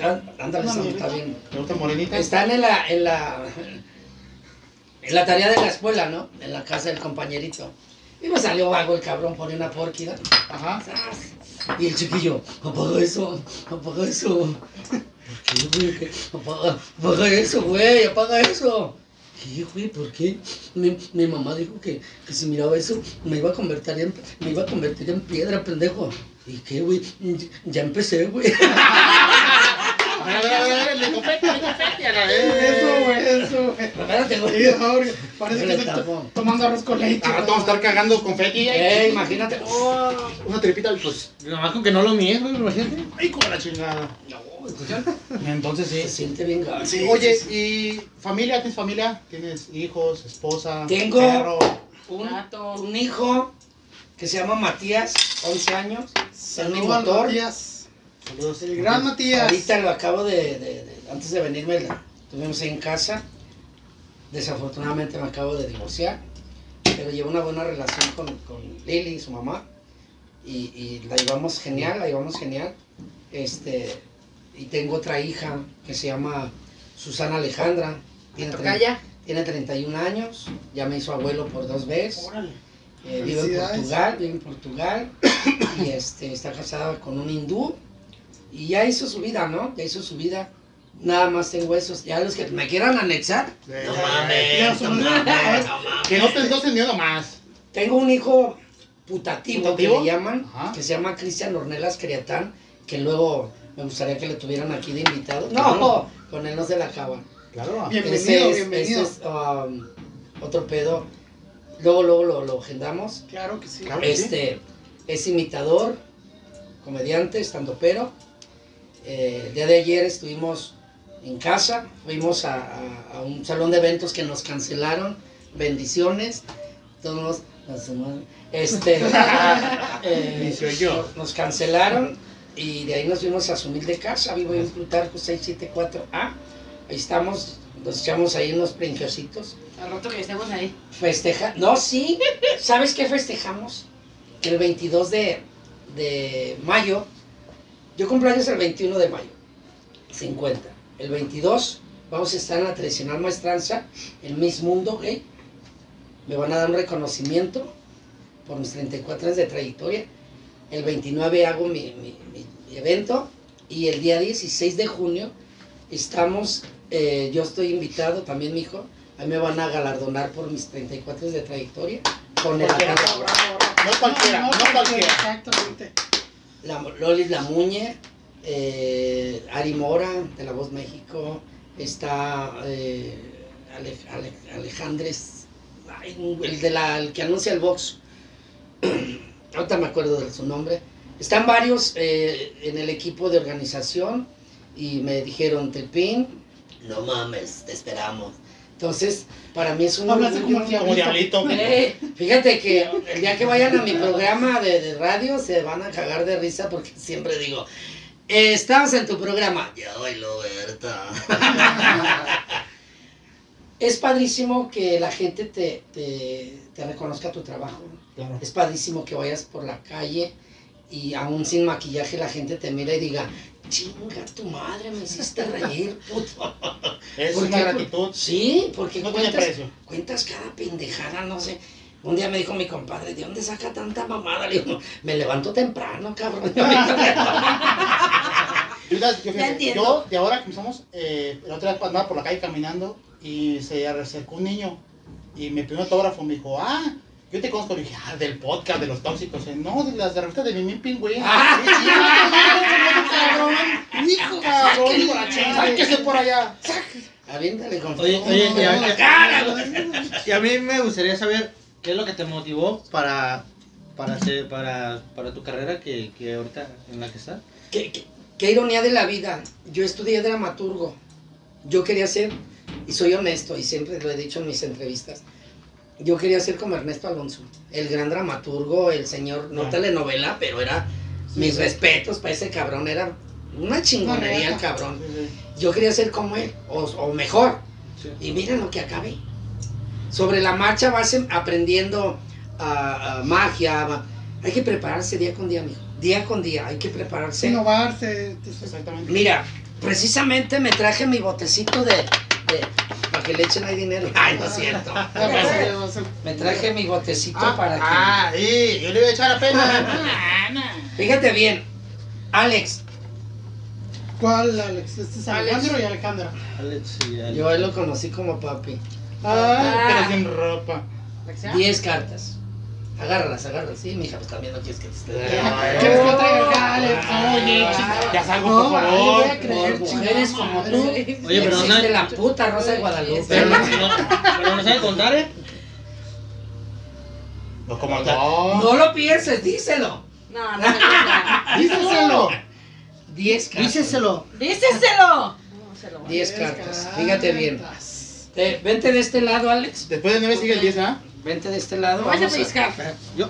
"Ah, Ándale, Sam, está bien. ¿Le gusta morenita? Están en la, en la. En la tarea de la escuela, ¿no? En la casa del compañerito. Y me salió vago el cabrón, pone una porquida. Ajá. Y el chiquillo, apaga eso, apaga eso. ¿Por qué, güey? ¿Qué? Apaga, apaga eso, güey, apaga eso. ¿Qué, güey? ¿Por qué? Mi, mi mamá dijo que, que si miraba eso me iba a convertir en, me iba a convertir en piedra, pendejo. ¿Y qué, güey? Ya empecé, güey. *laughs* Eso, güey, eso, güey. Espérate, Sí, güey. ahora, Parece que estoy tomando arroz con leche. Ah, vamos a estar cagando confeti. Eh, imagínate. Oh, Una tripita, pues. Nomás con que no lo mies, güey, imagínate. Ay, como la chingada. Entonces se sí. siente bien gacho. Oye, ¿y familia? ¿Tienes familia? ¿Tienes hijos, esposa? Tengo- perro? Un, Gato. un hijo que se llama Matías, 11 años. Saludos. Matías. Saludos. El gran Matías. Ahorita lo acabo de, de- de- antes de venirme, la tuvimos en casa. Desafortunadamente me acabo de divorciar, pero llevo una buena relación con, con Lili y su mamá. Y, y la llevamos genial, la llevamos genial. Este, y tengo otra hija que se llama Susana Alejandra. Tiene, tre- tiene 31 años, ya me hizo abuelo por dos veces. Órale. Eh, vive en. Portugal, vive en Portugal y este, está casada con un hindú y ya hizo su vida, ¿no? Ya hizo su vida. Nada más tengo esos. Ya los que me quieran anexar. Sí, No mames, no mames. Que no te ni uno más. Tengo un hijo putativo, ¿Putativo? que le llaman, Ajá. que se llama Cristian Ornelas Criatán, que luego me gustaría que le tuvieran aquí de invitado. No, con él no se la acaban. Claro. Bienvenido, Ese es, bienvenido. ese es, um, otro pedo. Luego, luego lo, lo agendamos. Claro que sí. Claro. que sí. Este es imitador, comediante, estando pero. El día de ayer estuvimos en casa, fuimos a, a- a un salón de eventos que nos cancelaron. Bendiciones. Todos nos- este, *laughs* eh, nos cancelaron y de ahí nos fuimos a su humilde casa. Vivo en Plutarco 674A. Ahí estamos, nos echamos ahí unos prinquecitos Al rato que estemos ahí. Festeja. No, sí. ¿Sabes qué festejamos? Que el 22 de, de mayo. Yo cumplo años el 21 de mayo. 50. El 22 vamos a estar en la tradicional maestranza, en Miss Mundo Gay. Me van a dar un reconocimiento por mis 34 años de trayectoria. El 29 hago mi, mi- mi- mi evento. Y el día 16 de junio estamos, eh, yo estoy invitado, también mi hijo, Ahí me van a galardonar por mis 34 años de trayectoria con el Cualquiera. Bravo, bravo, bravo. No cualquiera, no cualquiera. Exactamente. Lolis Lamuñe, eh, Ari Mora de La Voz México, está eh, Ale- Ale- Alejandres, el, de la, el que anuncia el box, *clears throat* ahorita me acuerdo de su nombre. Están varios eh, en el equipo de organización y me dijeron, Tepín, no mames, te esperamos. Entonces, para mí es un Hablaste como Como diablito. *laughs* Eh, fíjate que el día que vayan a mi programa de, de radio se van a cagar de risa porque siempre digo, eh, estamos en tu programa. Ya bailó Berta. *laughs* es padrísimo que la gente te, te, te reconozca tu trabajo. Claro. Es padrísimo que vayas por la calle y aún sin maquillaje la gente te mira y diga, chinga tu madre, me hiciste reír, puto. Es ¿Por una gratitud. Sí, porque No tiene cuentas, precio. cuentas cada pendejada, no sé. Un día me dijo mi compadre, ¿de dónde saca tanta mamada? Le digo, me levanto temprano, cabrón. *laughs* Yo, de ahora que empezamos, eh, la otra vez andaba por la calle caminando y se acercó un niño y me pidió un autógrafo. Me dijo, ah, yo te conozco. Le dije, ah, del podcast de los tóxicos. Eh, No, de las de revistas de Mimín Pingüín. Ah. Hijo, cabrón. Sáquese por allá. Aviéntale con Oye, oye, y a, la cara, y a mí me gustaría saber qué es lo que te motivó para para hacer para, para tu carrera que, que ahorita en la que estás. Qué, qué- qué ironía de la vida. Yo estudié dramaturgo. Yo quería ser, y soy honesto, y siempre lo he dicho en mis entrevistas, yo quería ser como Ernesto Alonso, el gran dramaturgo, el señor, no Ah. telenovela, pero era mis respetos para ese cabrón, era una chingonería el cabrón. Yo quería ser como él, o, o mejor. Sí. Y miren lo que acabé. Sobre la marcha vas em- aprendiendo ah, ah, magia. Hay que prepararse día con día, amigo. Día con día, hay que prepararse. Innovarse. Exactamente. Mira, precisamente me traje mi botecito de, que le echen ahí dinero. Ay, no es cierto. *laughs* Me traje mi botecito Ah, para que. ah, y yo le iba a echar apenas. Fíjate bien, Alex, ¿Cuál, Alex? Este es Alejandro y Alejandra. Alex y Alex. yo a él lo conocí como papi. Ah, pero sin ropa. 10 cartas. Agárralas, agárralas. Sí, mija, pues también no quieres que te esté. ¿Quieres que traiga acá, Alex? Oye, chica. Ya salgo, No, por le voy favor. a creer, Por mujeres como tú. Oye, pero no saben- la puta Rosa de Guadalupe. Pero no, pero no sabe contar, ¿eh? No, como no. No lo pienses, díselo. No, no me gusta. Díselo. 10 cartas. Díceselo. Díceselo. No, se lo voy a- 10 cartas. Fíjate bien. Eh, vente de este lado, Alex. Después de 9 sigue el 10, ¿ah? Vente de este lado. A vamos a- pellizcar. Yo.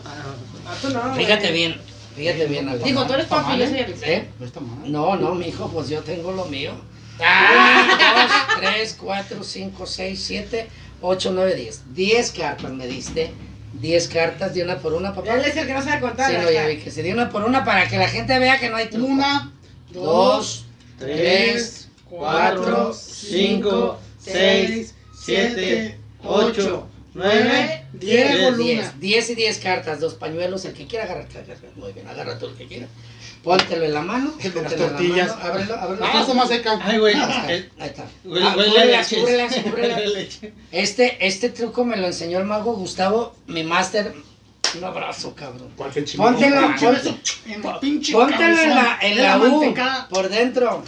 tú no, güey. Fíjate bien. Fíjate bien, Alex. Digo, tú eres papi, yo soy Alex. ¿Eh? No. No, no, mijo, pues yo tengo lo mío. 1, 2, 3, 4, 5, 6, 7, 8, 9, 10. 10 cartas me diste. 10 cartas de una por una, papá. Él es el que no sabe contar. Sí, no, ya vi que se dio una por una para que la gente vea que no hay truco. Una, dos, tres, cuatro, cinco, seis, siete, ocho, nueve, diez. diez. Luna. 10. 10 y 10 cartas, dos pañuelos. El que quiera agarrar. Muy bien, agarra tú el que quiera. Póntelo en la mano. El de las póntelo en la tortillas. mano, Ábrelo, ábrelo. La cosa más seca. Ay, güey. Ahí está. Ah, cúbrelas, cúbrelas, cúbrelas. Huele a *laughs* leche. Este, este truco me lo enseñó el mago Gustavo, mi máster. Un abrazo, cabrón. ¿Cuál fue el chingón? Póntelo, Ah, pon- En la pinche póntelo en la, en la U, por dentro.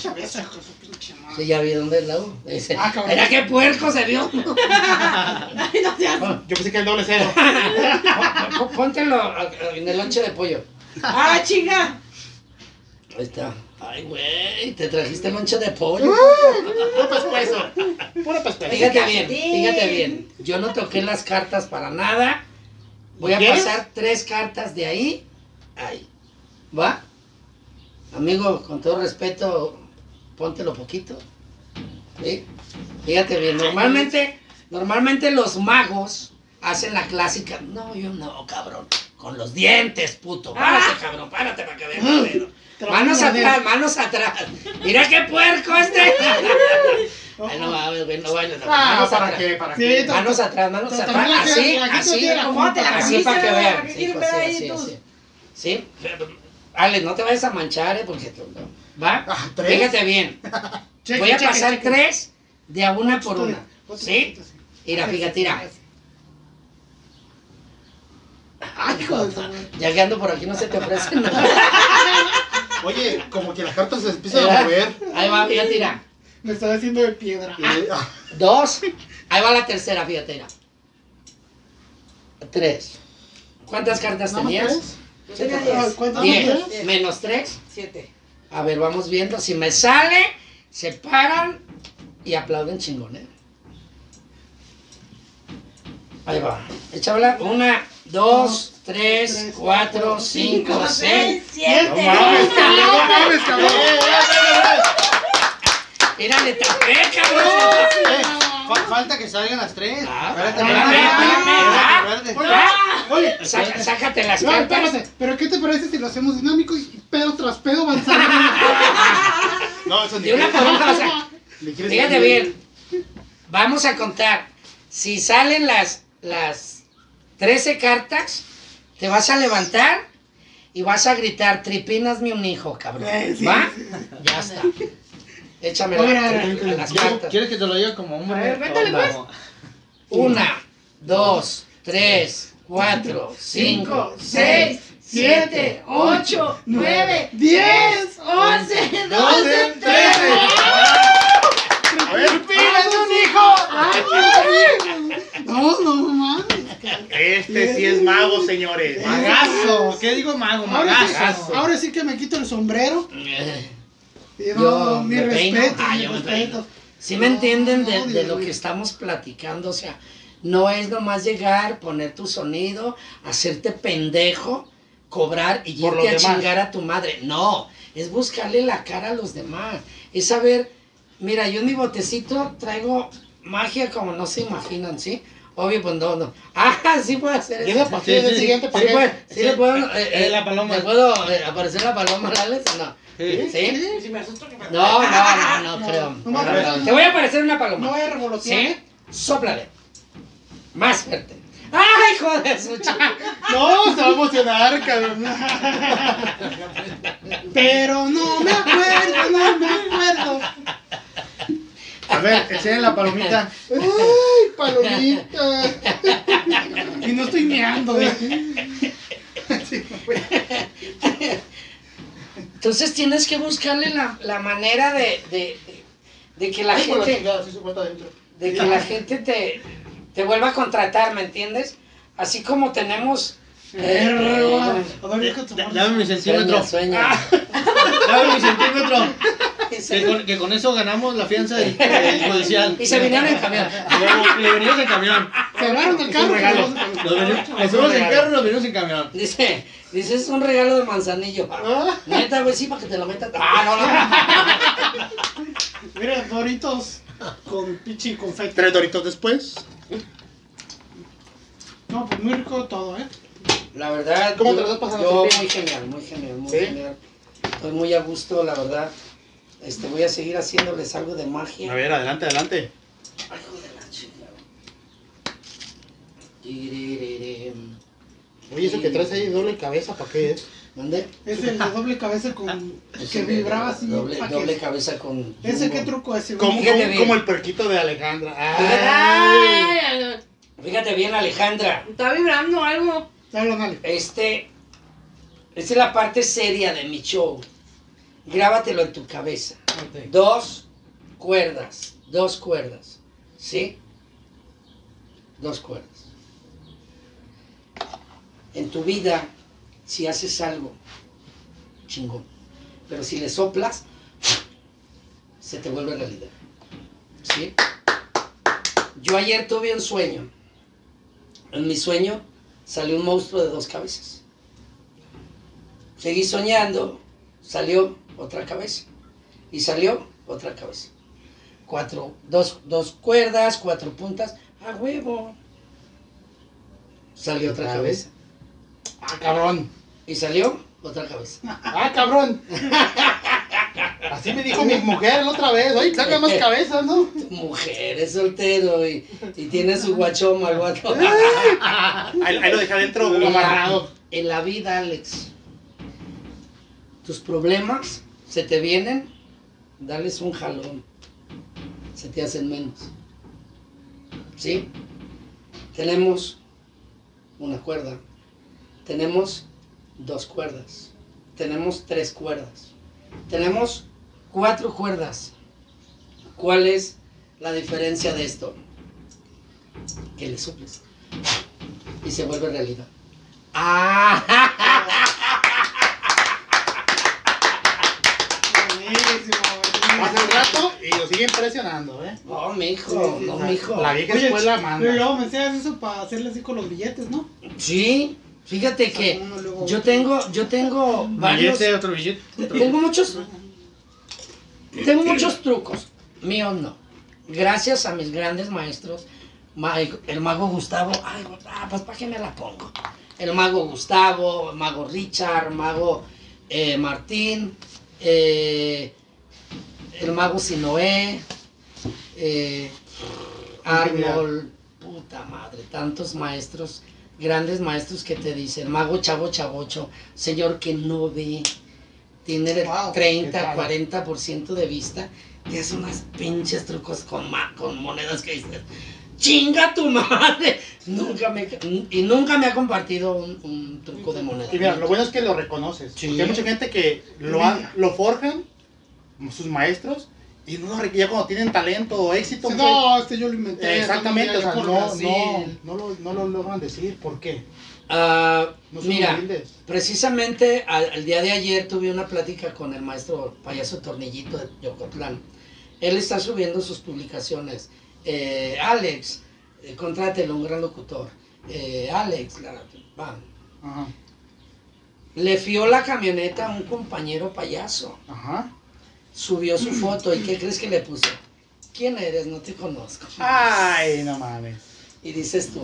Sí, ya vi dónde es la U. Dice, Ah, cabrón. Mira qué puerco se vio. *laughs* Ay, no seas. Pon- Yo pensé que el doble cero. *laughs* Póntelo en el lonche de pollo. Ah, chinga. Ahí está. Ay, güey, te trajiste lonche de pollo. *laughs* Puro pescuezo. Puro pescuezo. Fíjate bien, fíjate bien. Yo no toqué las cartas para nada. Voy a ¿Quieres? pasar tres cartas de ahí. Ahí. ¿Va? Amigo, con todo respeto, póntelo poquito. ¿Sí? Fíjate bien. Normalmente, normalmente los magos hacen la clásica. No, yo no, cabrón. Con los dientes, puto. Párate, cabrón, párate para que veas el pedo. Voy a Manos atrás, manos atrás. Mira qué puerco este. *laughs* Ay, no güey, no vayas. Ah, Manos ¿para atrás. qué? ¿Para Sí, qué? Manos atrás, manos atrás. Así, así, así para que vean. ¿para qué Sí, pues, sí, así. Sí, pero, Alex, no te vayas a manchar, ¿eh? Porque no. ¿Va? Ah, ¿tres? Fíjate bien. *laughs* Cheque, Voy a cheque, pasar cheque. tres de a una por una. ¿Sí? Mira, fíjate, mira. Ay, madre. Ya que ando por aquí no se te ofrece *laughs* nada. Oye, como que las cartas se empiezan a mover. Ahí va, fíjate, mira. Me estaba haciendo de piedra. Y, ah, Dos. Ahí va la tercera, fíjate, mira. Tres. ¿Cuántas cartas ¿nada más tenías? tres? Yo tenía Ah, 10. ¿Cuántas? Diez. Menos tres. Siete. A ver, vamos viendo. Si me sale, se paran y aplauden chingón, ¿eh? Ahí va. Échala. Una, dos, tres, cuatro, cinco, seis. No siete. mames, cabrón, no mames, cabrón. Mira, le tapé, cabrón. Fa- falta que salgan las tres. Oye, sácate las no, cartas. espérate, pero ¿qué te parece si lo hacemos dinámico y pedo tras pedo van saliendo? *laughs* No, eso De una por o sea, *laughs* Fíjate bien. Vamos a contar. Si salen las, las 13 cartas, te vas a levantar y vas a gritar, tripínasme un hijo, cabrón. Eh, ¿Va? Ya está. Échame las ¿Quieres, cartas. quieres que te lo diga como hombre? A ver, métele, o pues. Una, dos, tres, cuatro, cinco, seis, siete, ocho, nueve, diez, once, Doce, trece. A ver, No, no mames. Este sí es mago, señores. Magazo. ¿Qué digo mago? Ahora sí, Magazo. ahora sí que me quito el sombrero. Y no, Yo mi me peino. respeto, Ah, mi yo me respeto. ¿Sí me entienden de, No, de Dios lo que estamos platicando? O sea, No es nomás llegar, poner tu sonido, hacerte pendejo, cobrar y Por irte a demás. chingar a tu madre. No, es buscarle la cara a los demás. Es saber, mira, yo en mi botecito traigo magia como no se imaginan, ¿sí? Obvio, pues no, no. *laughs* Ah, sí puede hacer Y eso. Sí, del sí, siguiente Sí, puede- sí Sí. le puedo, eh, eh, la paloma. ¿Le puedo eh, aparecer la paloma, Lales? o No. Sí. ¿Sí? Si me asusto que me No, no, no, no, No, creo. *laughs* no No, no. Te voy a aparecer una No paloma. vaya a revolotear. ¿Sí? Sóplale. Más fuerte. ¡Ay, joder, su chica! *laughs* No, se va a emocionar, cabrón. *laughs* Pero no me acuerdo, no me acuerdo. A ver, enseñen la palomita. Ay, palomita. Y no estoy meando, güey. Entonces tienes que buscarle la, la manera de, de, de- que la Ay, por la gente, chingada, sí se cuenta adentro. de que la gente te, te vuelva a contratar, ¿me entiendes? Así como tenemos... eh, A ver, deja tu Da- Dame mi centímetro. Sueña, sueña. Dame mi centímetro. Que con, que con eso ganamos la fianza del, judicial. Y se vinieron en camión. Le, le venimos en camión. Se hablaron del carro. Nos venimos, nos en carro y nos venimos en camión. Dice, dice, es un regalo de manzanillo. Ah, Neta, güey, sí, para que te lo metas. Ah, no, no. Mira, Doritos con pichi confeti. Tres doritos después. No, pues muy rico todo, ¿eh? La verdad, ¿Cómo yo, te lo estás pasando, yo muy genial, muy genial, muy ¿Sí? genial. Estoy muy a gusto, la verdad. Este, voy a seguir haciéndoles algo de magia. A ver, adelante, adelante. Algo de la chingada. Oye, eso que traes ahí de doble cabeza, ¿para qué es? ¿Dónde? Es el de doble cabeza con Es que el de vibraba así. Doble, que- cabeza con. ¿Ese qué truco es? Como, como, el perquito de Alejandra. Ay. Ay, ay, Fíjate bien, Alejandra. está vibrando algo. Dale, dale. Este. Esta es la parte seria de mi show. Grábatelo en tu cabeza. Dos cuerdas. Dos cuerdas. ¿Sí? Dos cuerdas. En tu vida, si haces algo, chingón. Pero si le soplas, se te vuelve realidad. ¿Sí? Yo ayer tuve un sueño. En mi sueño salió un monstruo de dos cabezas. Seguí soñando, salió otra cabeza. Y salió otra cabeza. Cuatro, dos, dos cuerdas, cuatro puntas. ¡A huevo! Salió otra Otra cabeza. Ah, cabrón. Y salió otra cabeza. Ah, cabrón. *laughs* Así me dijo mi mujer la otra vez. Oye, saca más cabezas, ¿no? Mujer, es soltero y, y tiene su guachoma el guato. *laughs* Ahí, ahí lo dejé adentro amarrado. En la vida, Alex, tus problemas se te vienen, dales un jalón. Se te hacen menos. ¿Sí? Tenemos una cuerda. Tenemos dos cuerdas. Tenemos tres cuerdas. Tenemos cuatro cuerdas. ¿Cuál es la diferencia de esto? Que le suples. Y se vuelve realidad. ¡Ah! El buenísimo. rato y lo sigue impresionando, ¿eh? No, mijo, Sí, sí, no, mijo. La vieja escuela Pero manda. luego me enseñas eso para hacerle así con los billetes, ¿no? Sí, fíjate que yo tengo, yo tengo varios, Billete, otro billete. otro. tengo muchos, tengo muchos trucos, míos no. Gracias a mis grandes maestros, ma- el mago Gustavo, ay, pues para qué me la pongo. El mago Gustavo, el mago Richard, el mago eh, Martín, eh, el mago Sinoé, eh, Árbol, puta madre, tantos maestros, grandes maestros que te dicen, mago chavo chavocho, señor que no ve, tiene de Wow, 30, qué tal. 40% de vista, te hace unas pinches trucos con, ma- con monedas que dices, chinga tu madre, *laughs* nunca me, y nunca me ha compartido un, un truco de moneda. Y mira, lo bueno es que lo reconoces. Sí. Porque hay mucha gente que lo, lo forjan, sus maestros, y no ya cuando tienen talento o éxito. Sí, pues, no, este yo lo inventé. exactamente, o sea, no, no, no, lo, no lo logran decir. ¿Por qué? Ah, No son mira, humildes. Precisamente al, el día de ayer tuve una plática con el maestro payaso Tornillito de Yocotlán. Él está subiendo sus publicaciones. Eh, Alex, eh, contrátelo, un gran locutor. Eh, Alex, la- va. Ajá. Le fió la camioneta a un compañero payaso. Ajá. Subió su foto y ¿qué crees que le puso? ¿Quién eres? No te conozco. Ay, no mames. Y dices tú,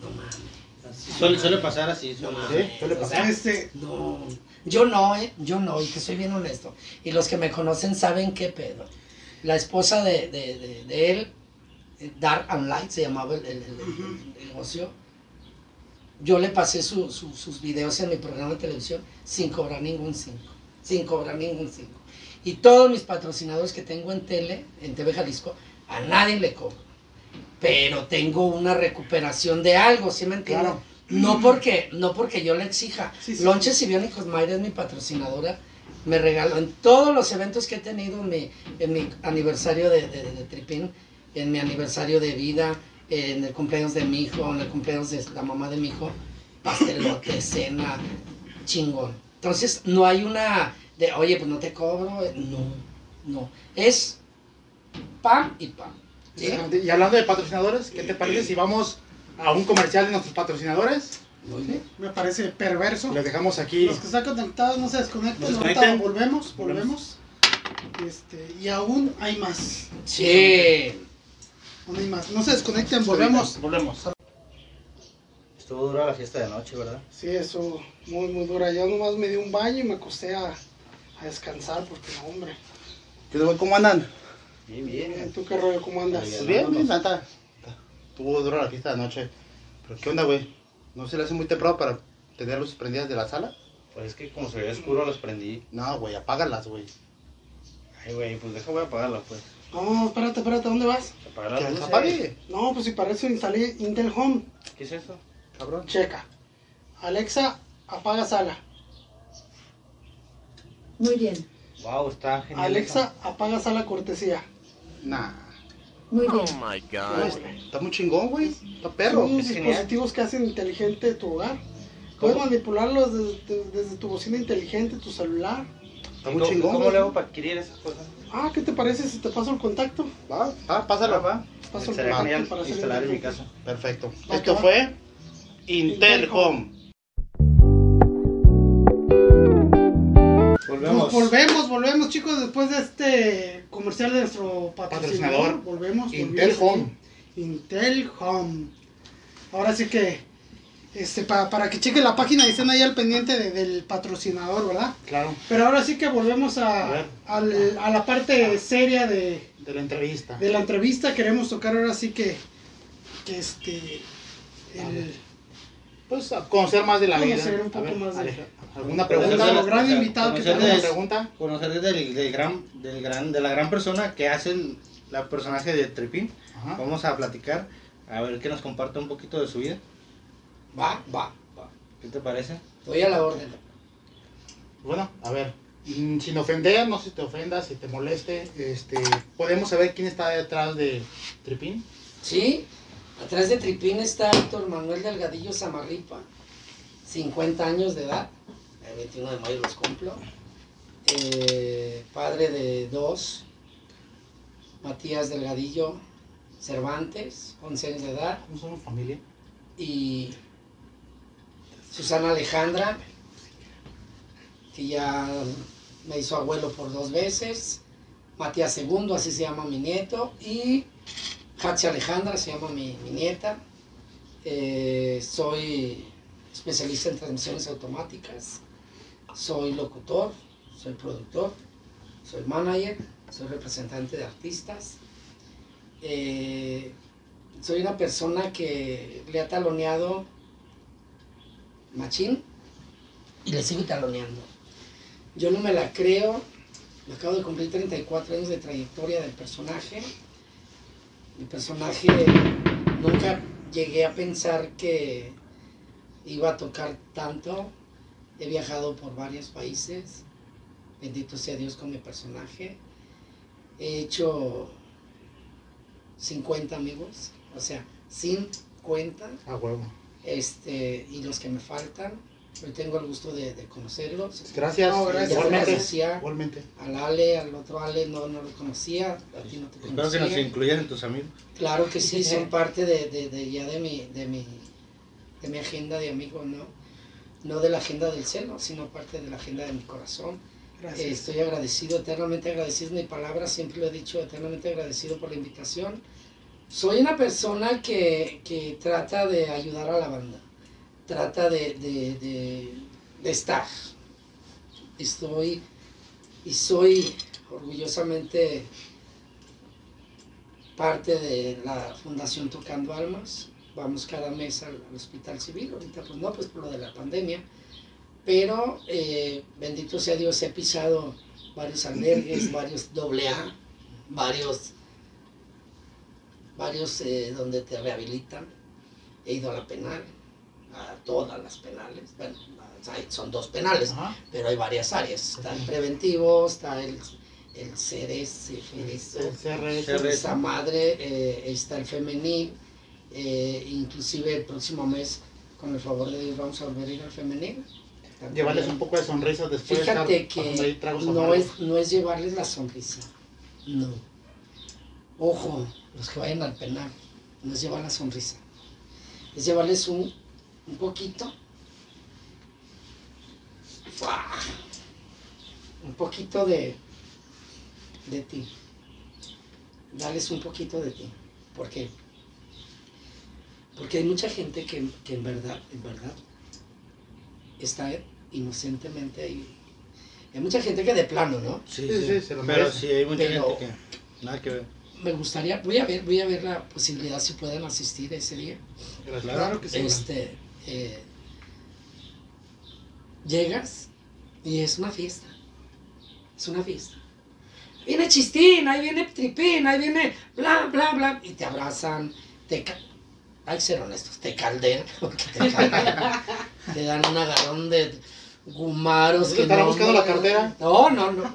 no mames. Suele, suele pasar así. Suele, Sí, suele O pasar. sea, Este, No, yo no, ¿eh? Yo no, y que soy bien honesto. Y los que me conocen saben qué pedo. La esposa de, de, de, de él, eh, Dark and Light, se llamaba el, el- el- el- el negocio. Yo le pasé su- su- sus videos en mi programa de televisión sin cobrar ningún cinco. Sin cobrar ningún cinco. Y todos mis patrocinadores que tengo en tele, en TV Jalisco, a nadie le cobro. Pero tengo una recuperación de algo, ¿sí me entienden? Claro. No porque, no porque yo le exija. Sí, sí. Lonches y Biónicos Mayra es mi patrocinadora. Me regaló en todos los eventos que he tenido en mi, en mi aniversario de, de, de Tripín, en mi aniversario de vida, en el cumpleaños de mi hijo, en el cumpleaños de la mamá de mi hijo, pastelote, cena, chingón. Entonces, no hay una de, oye, pues no te cobro. No, no. Es pam y. Exactamente. Y hablando de patrocinadores, ¿qué te parece si vamos a un comercial de nuestros patrocinadores? Me parece perverso. Les dejamos aquí. Los que están conectados no se desconecten. volvemos, volvemos. Este, y aún hay más. Sí. Aún hay más. No se desconecten, volvemos. Volvemos. Estuvo dura la fiesta de noche, ¿verdad? Sí, eso, muy, muy dura. Yo nomás me di un baño y me acosté a, a descansar porque, no, hombre. ¿Qué tal, ¿Cómo andan? Bien, Bien, ¿Tú qué rollo? ¿Cómo andas? Bien. Pues bien, bien, nata. Tuvo dura la fiesta de noche. Pero ¿qué onda, güey? ¿No se le hace muy temprano para tener luces prendidas de la sala? Pues es que como se veía oscuro los prendí. No, güey, apágalas, güey. Ay, güey, pues deja, voy a apagarlo, pues. No, espérate, espérate, ¿dónde vas? Apagar Que las las luces. apague, No, pues si para eso instalé Intel Home. ¿Qué es eso? cabrón. Checa. Alexa, apaga sala. Muy bien, Wow, está genial. Alexa, apaga sala cortesía. Nah. muy bien. Está muy chingón, güey. Está perro. Son es genial. dispositivos que hacen inteligente tu hogar. Puedes ¿Cómo? manipularlos desde, desde tu bocina inteligente, tu celular. Está ¿Y muy chingón. ¿Cómo güey. le hago para adquirir esas cosas? Ah, ¿qué te parece si te paso el contacto? Va, va, pásalo. Ah, va. Paso el contacto genial para instalar en mi casa. Perfecto. Va, Esto va. fue Intel Intel Volvemos. Pues volvemos, volvemos chicos, después de este comercial de nuestro patrocinador. Patrocinador. Volvemos. Intel Home. Intel Home. Ahora sí que, este, pa- para que chequen la página y estén ahí al pendiente de- del patrocinador, ¿verdad? Claro. Pero ahora sí que volvemos A a, ver. al- a la parte seria de, De la entrevista. de la entrevista. Queremos tocar ahora sí que, que este, el, Pues a conocer más de la vida. Conocer un A poco ver, más de- Aleja, ¿Alguna pregunta? gran invitado que conocer ¿Alguna de- pregunta? Conocer del, del gran, del gran, de la gran persona que hace el la personaje de Tripín. Ajá. Vamos a platicar, a ver que nos comparte un poquito de su vida. Va, va, va. ¿Qué te parece? Estoy a la orden. Bueno, a ver. mm, Sin ofender, no sé si te ofendas, si te moleste, este, ¿podemos saber quién está detrás de Tripín? Sí, atrás de Tripín está Héctor Manuel Delgadillo Zamarripa, 50 años de edad, el 21 de mayo los cumplo. Eh, padre de dos, Matías Delgadillo Cervantes, 11 años de edad, ¿Cómo somos familia? y Susana Alejandra, que ya me hizo abuelo por dos veces, Matías Segundo, así se llama mi nieto, y Hatsi Alejandra, se llama mi, nieta. Eh, soy especialista en transmisiones automáticas, soy locutor, soy productor, soy manager, soy representante de artistas. Eh, soy una persona que le ha taloneado machín y le sigo taloneando. Yo no me la creo, acabo de cumplir 34 años de trayectoria del personaje. Mi personaje nunca llegué a pensar que iba a tocar tanto. He viajado por varios países, bendito sea Dios con mi personaje. He hecho 50 amigos, o sea, 50 A huevo. este, y los que me faltan. Hoy tengo el gusto de, de conocerlos. Gracias. No, gracias. Ya Igualmente. conocía Igualmente. al Ale, al otro Ale, no, no lo conocía, a ti no te Espero conocía. que nos incluyas en tus amigos. Claro que sí, son *laughs* parte de, de, de ya de mi, de mi de mi agenda de amigos, ¿no? No de la agenda del celo, sino parte de la agenda de mi corazón. Eh, Gracias. estoy agradecido, eternamente agradecido, mi palabra, siempre lo he dicho, eternamente agradecido por la invitación. Soy una persona que, que trata de ayudar a la banda, trata de, de, de, de estar. Estoy y soy orgullosamente parte de la Fundación Tocando Almas. Vamos cada mes al, al Hospital Civil, ahorita pues no, pues por lo de la pandemia. Pero eh, bendito sea Dios, he pisado varios albergues, *clears throat* varios doble A, varios, varios eh, donde te rehabilitan. He ido a la penal, a todas las penales. Bueno, son dos penales, Ajá. pero hay varias áreas. Está el preventivo, está el, el CRS. Esa madre, eh, está el femenil, eh, inclusive el próximo mes, con el favor de Dios, vamos a volver a ir al femenil. Llevarles un poco de sonrisa después Fíjate de que no es, no es llevarles la sonrisa, no. Ojo, los que vayan al penal, no es llevar la sonrisa, es llevarles un, un poquito, ¡fua! un poquito de, de ti, darles un poquito de ti, ¿por qué? Porque hay mucha gente que, que en verdad, en verdad, está inocentemente ahí. Hay mucha gente que de plano, ¿no? Sí, Sí, sí, sí, se lo Pero sí, hay mucha Pero- gente que nada que ver. Me gustaría, voy a ver, voy a ver la posibilidad si pueden asistir ese día. Claro que sí. Este, eh, llegas y es una fiesta. Es una fiesta. Viene Chistín, ahí viene Tripín, ahí viene bla, bla, bla. Y te abrazan, te hay que ser honestos, te caldean, porque *laughs* te caldean. te dan un agarrón de gumaros que ¿Estará no- buscando la cartera? No, no, no.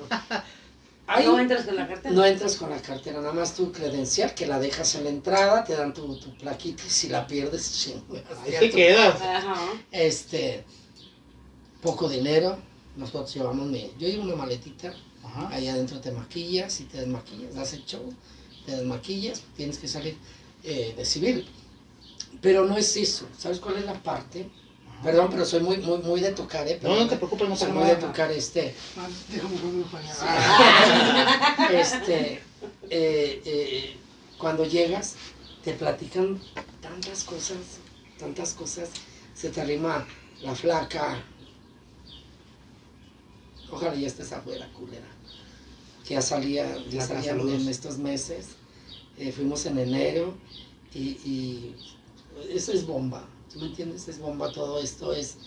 Ahí- No entras con la cartera. no entras con la cartera, nada más tu credencial que la dejas en la entrada, te dan tu, tu plaquita y si la pierdes, *laughs* chingas. Ahí te quedas. Ajá. Este, poco dinero, nosotros llevamos, mi- yo llevo una maletita, Ajá. ahí adentro te maquillas y te desmaquillas, das el show, te desmaquillas, tienes que salir eh, de civil. Pero no es eso, ¿sabes cuál es la parte? Perdón, pero soy muy, muy, muy de tocar, ¿eh? No, no te preocupes, no soy muy de tocar este. Ah, déjame ponerme para allá. *laughs* este, eh, eh, cuando llegas, te platican tantas cosas, tantas cosas. Se te arrima la flaca. Ojalá ya estés afuera, culera. Que ya salía, ya salía en estos meses. Eh, fuimos en enero y, y eso es bomba. ¿Tú me entiendes? Es bomba todo esto. Es,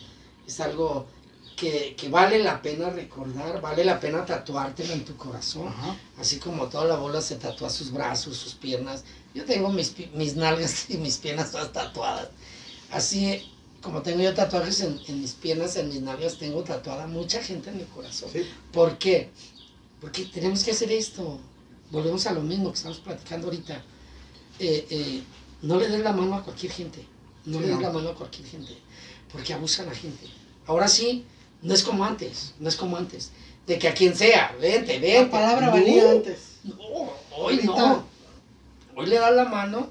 es algo que, que vale la pena recordar, vale la pena tatuártelo en tu corazón. Ajá. Así como toda la bola se tatúa sus brazos, sus piernas. Yo tengo mis, mis nalgas *laughs* y mis piernas todas tatuadas. Así como tengo yo tatuajes en, en mis piernas, en mis nalgas, tengo tatuada mucha gente en mi corazón. Sí. ¿Por qué? Porque tenemos que hacer esto. Volvemos a lo mismo que estamos platicando ahorita. Eh, eh, no le des la mano a cualquier gente. No Sí, le des no. la mano a cualquier gente. Porque abusan a la gente. Ahora sí, no es como antes. No es como antes. De que a quien sea, vente, vente. La palabra No, valía antes. No, hoy Ahorita. no. Hoy le das la mano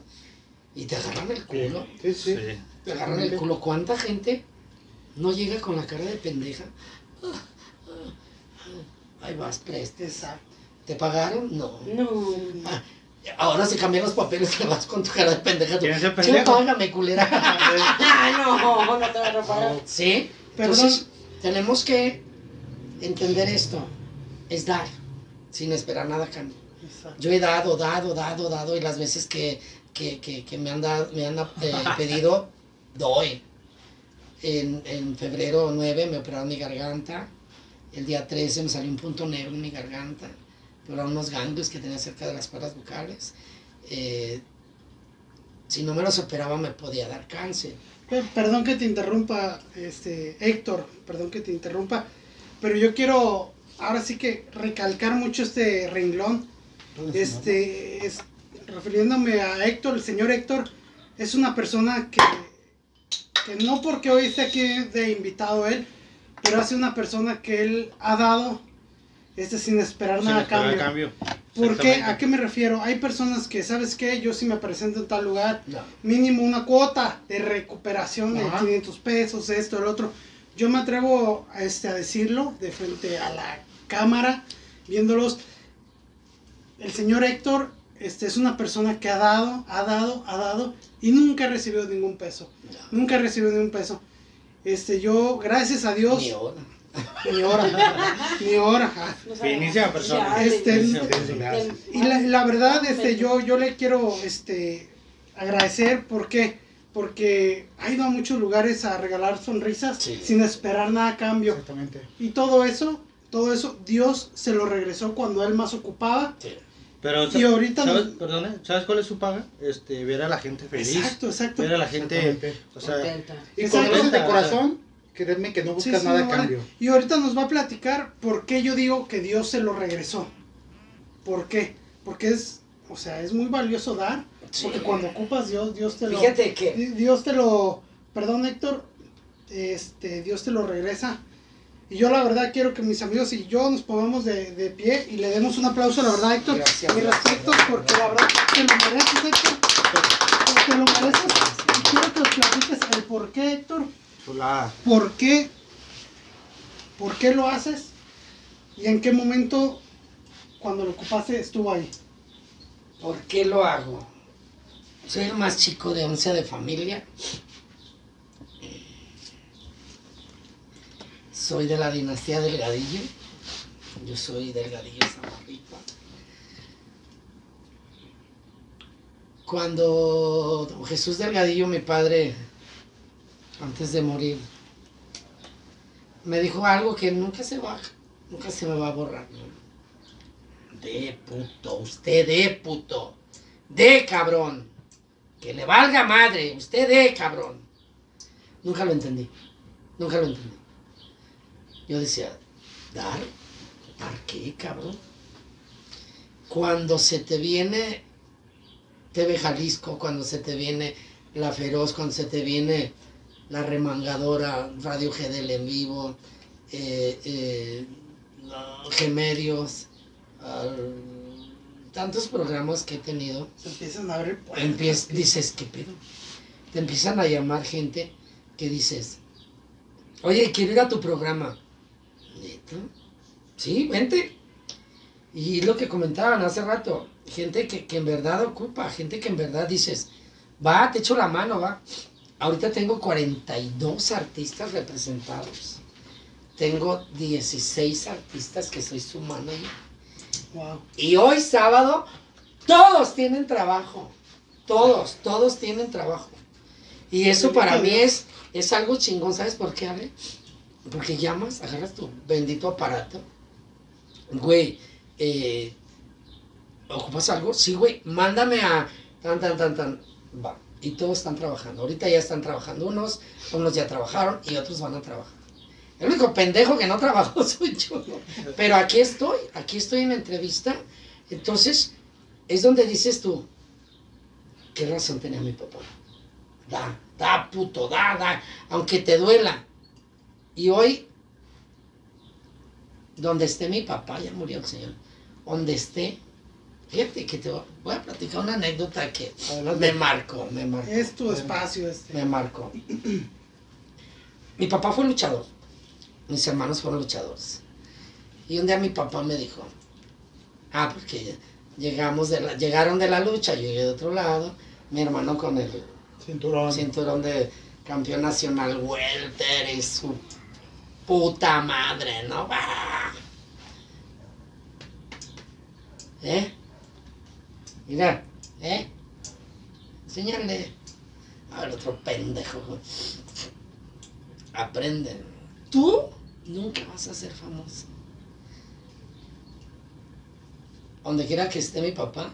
y te agarran el culo. Sí, sí. Sí. Te agarran el culo. ¿Cuánta gente no llega con la cara de pendeja? Ah, ah, ah. Ahí vas, preste. Exacto. ¿Te pagaron? No. No. Ah, ahora se cambian los papeles que vas con tu cara de pendeja. tú, ¿Quién es el "Che, pendejo?" págame, culera. *laughs* Ah, no, no te vas a reparar. ¿Sí? Perdón. Entonces, tenemos que entender esto. Es dar, sin esperar nada a cambio. Exacto. Yo he dado, dado, dado, dado, y las veces que, que, que, que me han, dado, me han eh, *laughs* pedido, doy. En, en febrero 9 me operaron mi garganta. El día 13 me salió un punto negro en mi garganta. Pero eran unos ganglios que tenía cerca de las cuerdas vocales. Eh, si no me los operaba me podía dar cáncer. Pe- Perdón que te interrumpa, este, Héctor, perdón que te interrumpa, pero yo quiero ahora sí que recalcar mucho este renglón. Este, es, refiriéndome a Héctor, el señor Héctor es una persona que que no porque hoy esté aquí de invitado él, pero ha sido una persona que él ha dado este sin esperar Sin nada a esperar cambio. cambio. ¿Por qué? ¿A qué me refiero? Hay personas que, ¿sabes qué? Yo si me presento en tal lugar, No. mínimo una cuota de recuperación de Ajá. 500 pesos, esto, el otro. Yo me atrevo a, este, a decirlo de frente a la cámara, viéndolos. El señor Héctor este, es una persona que ha dado, ha dado, ha dado y nunca ha recibido ningún peso. Nunca ha recibido ningún peso. Este, yo, gracias a Dios, Ni hora. ni hora. Finísima persona. Este, Y la, la verdad, este, yo, yo le quiero este, agradecer, ¿por qué? Porque ha ido a muchos lugares a regalar sonrisas Sí. sin esperar nada a cambio. Exactamente. Y todo eso, todo eso, Dios se lo regresó cuando él más ocupaba. Sí. Pero, Y ahorita ¿sabes, no- perdone, ¿sabes cuál es su paga? Este, ver a la gente feliz. Exacto, exacto. Ver a la gente, o sea, contenta. Y con de corazón, créeme que no Sí, buscas sí, nada no a vale. cambio. Y ahorita nos va a platicar por qué yo digo que Dios se lo regresó. ¿Por qué? Porque es, o sea, es muy valioso dar. Sí. Porque cuando ocupas Dios, Dios te lo... Fíjate que Di- Dios te lo, perdón Héctor, este, Dios te lo regresa. Y yo la verdad quiero que mis amigos y yo nos pongamos de, de pie y le demos un aplauso, la verdad Héctor. Gracias, Mi gracias, respeto gracias, porque la verdad te lo mereces Héctor. Te lo mereces. Y quiero que nos platiques el por qué Héctor, chulada. por qué, por qué lo haces y en qué momento cuando lo ocupaste estuvo ahí. ¿Por qué lo hago? Soy el más chico de 11 de familia. Soy de la dinastía Delgadillo. Yo soy Delgadillo Zamarripa. Cuando don Jesús Delgadillo, mi padre, antes de morir, me dijo algo que nunca se va, nunca se me va a borrar. De puto, usted de puto. De cabrón. Que le valga madre, usted de cabrón. Nunca lo entendí. Nunca lo entendí. Yo decía, ¿dar? ¿Dar qué, cabrón? Cuando se te viene TV Jalisco, cuando se te viene La Feroz, cuando se te viene La Remangadora, Radio GDL en vivo, eh, eh, Gemerios, tantos programas que he tenido, Se empiezan a abrir puertas. dices, ¿qué pedo? Te empiezan a llamar gente que dices, oye, quiero ir a tu programa. ¿Neta? Sí, vente. Y lo que comentaban hace rato, gente que, que en verdad ocupa, gente que en verdad dices, va, te echo la mano, va. Ahorita tengo 42 artistas representados. Tengo 16 artistas que soy su manager. Wow. Y hoy sábado, todos tienen trabajo. Todos, todos tienen trabajo. Y eso para mí es, es algo chingón. ¿Sabes por qué, Ale? Porque llamas, agarras tu bendito aparato. Güey, eh, ¿ocupas algo? Sí, güey, mándame a tan, tan, tan, tan. Va. Y todos están trabajando. Ahorita ya están trabajando unos, unos ya trabajaron y otros van a trabajar. El único pendejo que no trabajó *laughs* soy yo. Pero aquí estoy, aquí estoy en la entrevista. Entonces, es donde dices tú, ¿qué razón tenía mi papá? Da, da, puto, da, da, aunque te duela. Y hoy, donde esté mi papá, ya murió el señor, donde esté, fíjate que te voy a platicar una anécdota que Adelante. me marcó, me marcó. Es tu espacio este. Me marcó. Mi papá fue luchador. Mis hermanos fueron luchadores. Y un día mi papá me dijo, ah, porque llegamos de la, llegaron de la lucha, yo llegué de otro lado, mi hermano con el Cinturón. cinturón de campeón nacional welter y su puta madre, ¿no? ¿Eh? Mira, ¿eh? Enséñale. A ver, otro pendejo. Aprende. Tú nunca vas a ser famoso. Donde quiera que esté mi papá,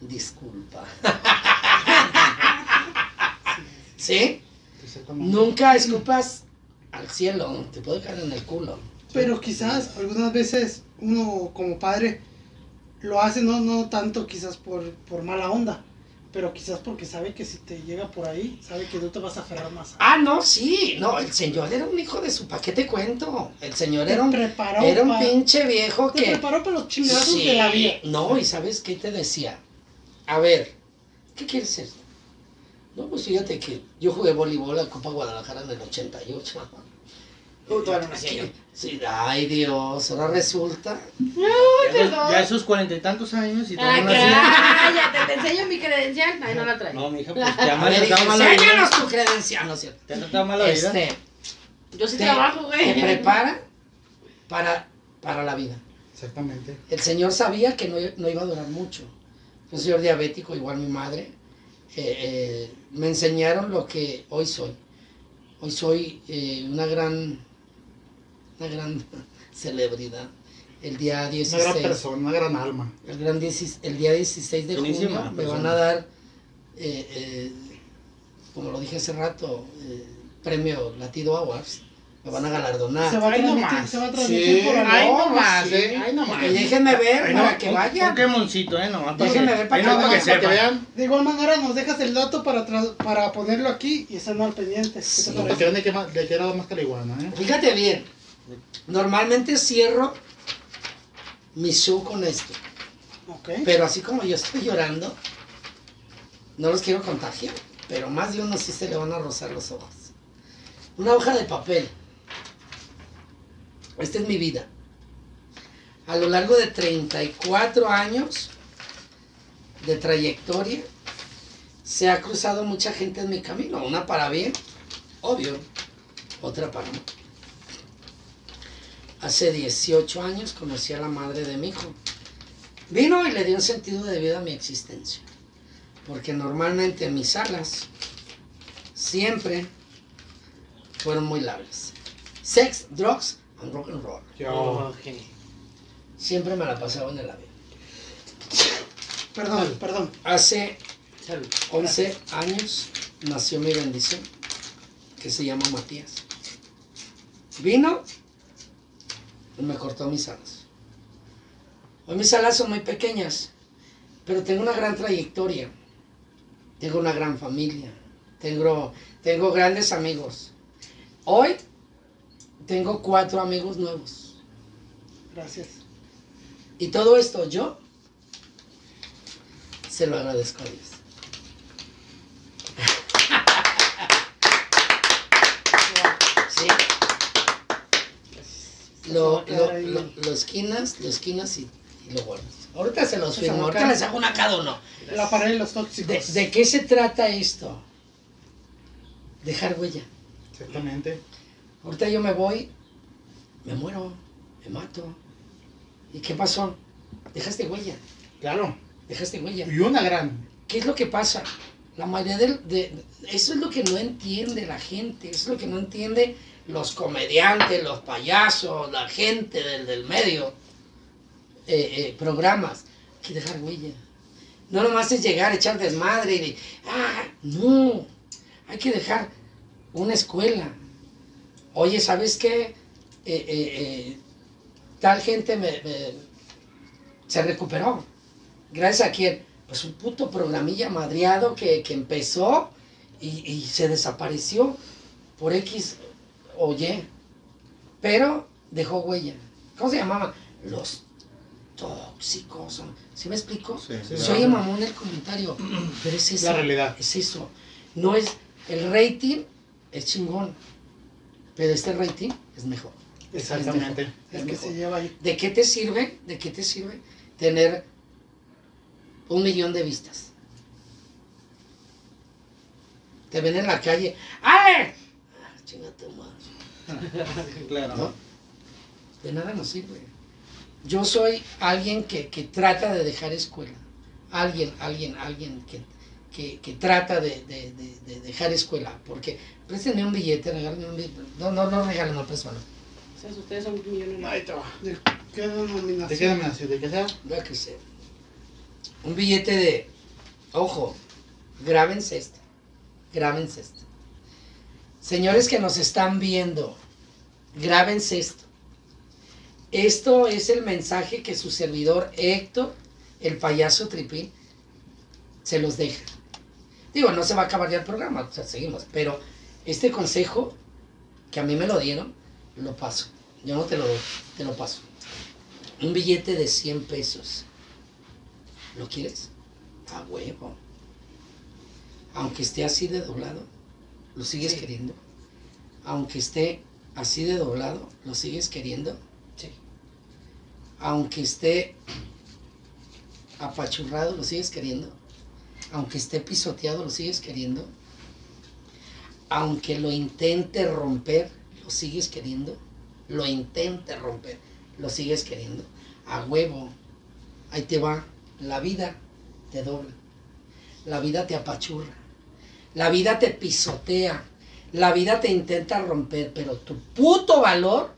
disculpa. *laughs* ¿Sí? Exactamente. Nunca escupas al cielo, te puede caer en el culo. Pero quizás algunas veces uno como padre lo hace no, no tanto quizás por, por mala onda, Pero quizás porque sabe que si te llega por ahí, sabe que no te vas a aferrar más. Ah, no, sí. No, el señor era un hijo de su pa' ¿Qué te cuento? El señor Te era un, preparó era un pinche viejo Te que... preparó para los chingazos Sí, de la vida. No, y ¿sabes qué te decía? A ver, ¿qué quieres ser? No, pues fíjate que yo jugué voleibol a Copa Guadalajara en el 88. Uh, no yo. Sí, ay Dios, ahora resulta. Ya, ya esos cuarenta y tantos años y Ah, todavía no cállate, te enseño mi credencial. Ay, no la traigo. No, mija, pues te ha A ver, tratado mal la vida. enséñanos tu credencial, ¿no es cierto? Te ha tratado mal la vida. Este, Yo sí te, trabajo, te güey. prepara para, para la vida. Exactamente. El señor sabía que no, no iba a durar mucho. Yo soy señor diabético, igual mi madre. Eh, eh, me enseñaron lo que hoy soy. Hoy soy eh, una gran, una gran *laughs* celebridad. El día Una 16, gran persona, una gran alma. el, gran 16 el día 16 de Buenísima junio me persona. van a dar, eh, eh, como lo dije hace rato, eh, premio Latido Awards. Me van a galardonar. Se va a transmitir, se va a transmitir Sí, por ay, ahí. no más, sí. eh, ay, no más. Y déjenme ver Ay, para no, que vayan. Un quemoncito, ¿eh? Nomás Déjenme que- ver para ahí que nomás para que Para que vean, De igual manera nos dejas el dato para, para ponerlo aquí y estén al pendiente. ¿Qué Sí. te para que parece? vean de qué, ma- de qué era más que la iguana, ¿eh? Fíjate bien, normalmente cierro mi show con esto, pero así como yo estoy llorando, no los quiero contagiar, pero más de uno sí se le van a rozar los ojos. Una hoja de papel. Esta es mi vida. A lo largo de 34 años de trayectoria, se ha cruzado mucha gente en mi camino, una para bien, obvio, otra para mal. Hace 18 años conocí a la madre de mi hijo. Vino y le dio un sentido de vida a mi existencia. Porque normalmente mis alas siempre fueron muy largas. Sex, drugs and rock and roll. Yo. Siempre me la pasaba en el avión. *coughs* Perdón, perdón. Hace Salud. 11 años nació mi bendición, que se llama Matías. Vino me cortó mis alas. Hoy mis alas son muy pequeñas, pero tengo una gran trayectoria. Tengo una gran familia. Tengo, tengo grandes amigos. Hoy tengo cuatro amigos nuevos. Gracias. Y todo esto yo se lo agradezco a Dios. Sí. Lo, lo, lo, lo esquinas, lo esquinas y, y lo guardas. Ahorita se los firmo, ahorita les hago una cada uno. La pared de los ¿De, tóxicos. de qué se trata esto? Dejar huella. exactamente. Ahorita yo me voy, me muero, me mato. ¿Y qué pasó? Dejaste huella, Claro. dejaste huella. Y una gran. ¿Qué es lo que pasa? La mayoría del- de, Eso es lo que no entiende la gente, eso es lo que no entiende los comediantes, los payasos, la gente del, del medio. Eh, eh, programas. Que dejar huella. No nomás es llegar, echar desmadre y... Ah, no. Hay que dejar una escuela. Oye, ¿sabes qué? Eh, eh, eh, tal gente me- me- se recuperó. Gracias a quién? Pues un puto programilla madreado que, que empezó y, y se desapareció por X o Y. Pero dejó huella. ¿Cómo se llamaban? Los tóxicos. ¿Sí me explico? Sí, Sí, Se claro. oye mamón el comentario, pero es eso. La realidad. Es eso. No es. El rating es chingón. Pero este rating es mejor. Exactamente. Es que se lleva ahí. ¿De qué te sirve? ¿De qué te sirve tener un millón de vistas? Te ven en la calle. ¡Ale! Ah, chinga tu madre. *laughs* Claro. ¿No? De nada nos sirve. Yo soy alguien que, que trata de dejar escuela. Alguien, alguien, alguien que, que, que trata de, de- de- de dejar escuela. Porque préstenme un billete, regálenme un billete. No, no, no regalen, no préstalo. O sea, ustedes son millonarios. Ahí te va. ¿De qué denominación? ¿De qué denominación? ¿De qué sea? Que sé. Un billete de. Ojo, grábense esto. Grábense esto. Señores que nos están viendo, grábense esto. Esto es el mensaje que su servidor Héctor, el payaso Tripín, se los deja. Digo, no se va a acabar ya el programa, seguimos. Pero este consejo que a mí me lo dieron, lo paso. Yo no te lo doy, te lo paso. Un billete de 100 pesos. ¿Lo quieres? A huevo. Aunque esté así de doblado, ¿lo sigues Sí. queriendo? Aunque esté así de doblado, ¿lo sigues queriendo? Sí. Aunque esté apachurrado, ¿lo sigues queriendo? Aunque esté pisoteado, ¿lo sigues queriendo? Aunque lo intente romper, ¿lo sigues queriendo? Lo intente romper, ¿lo sigues queriendo? A huevo. Ahí te va. La vida te dobla. La vida te apachurra. La vida te pisotea. La vida te intenta romper, pero tu puto valor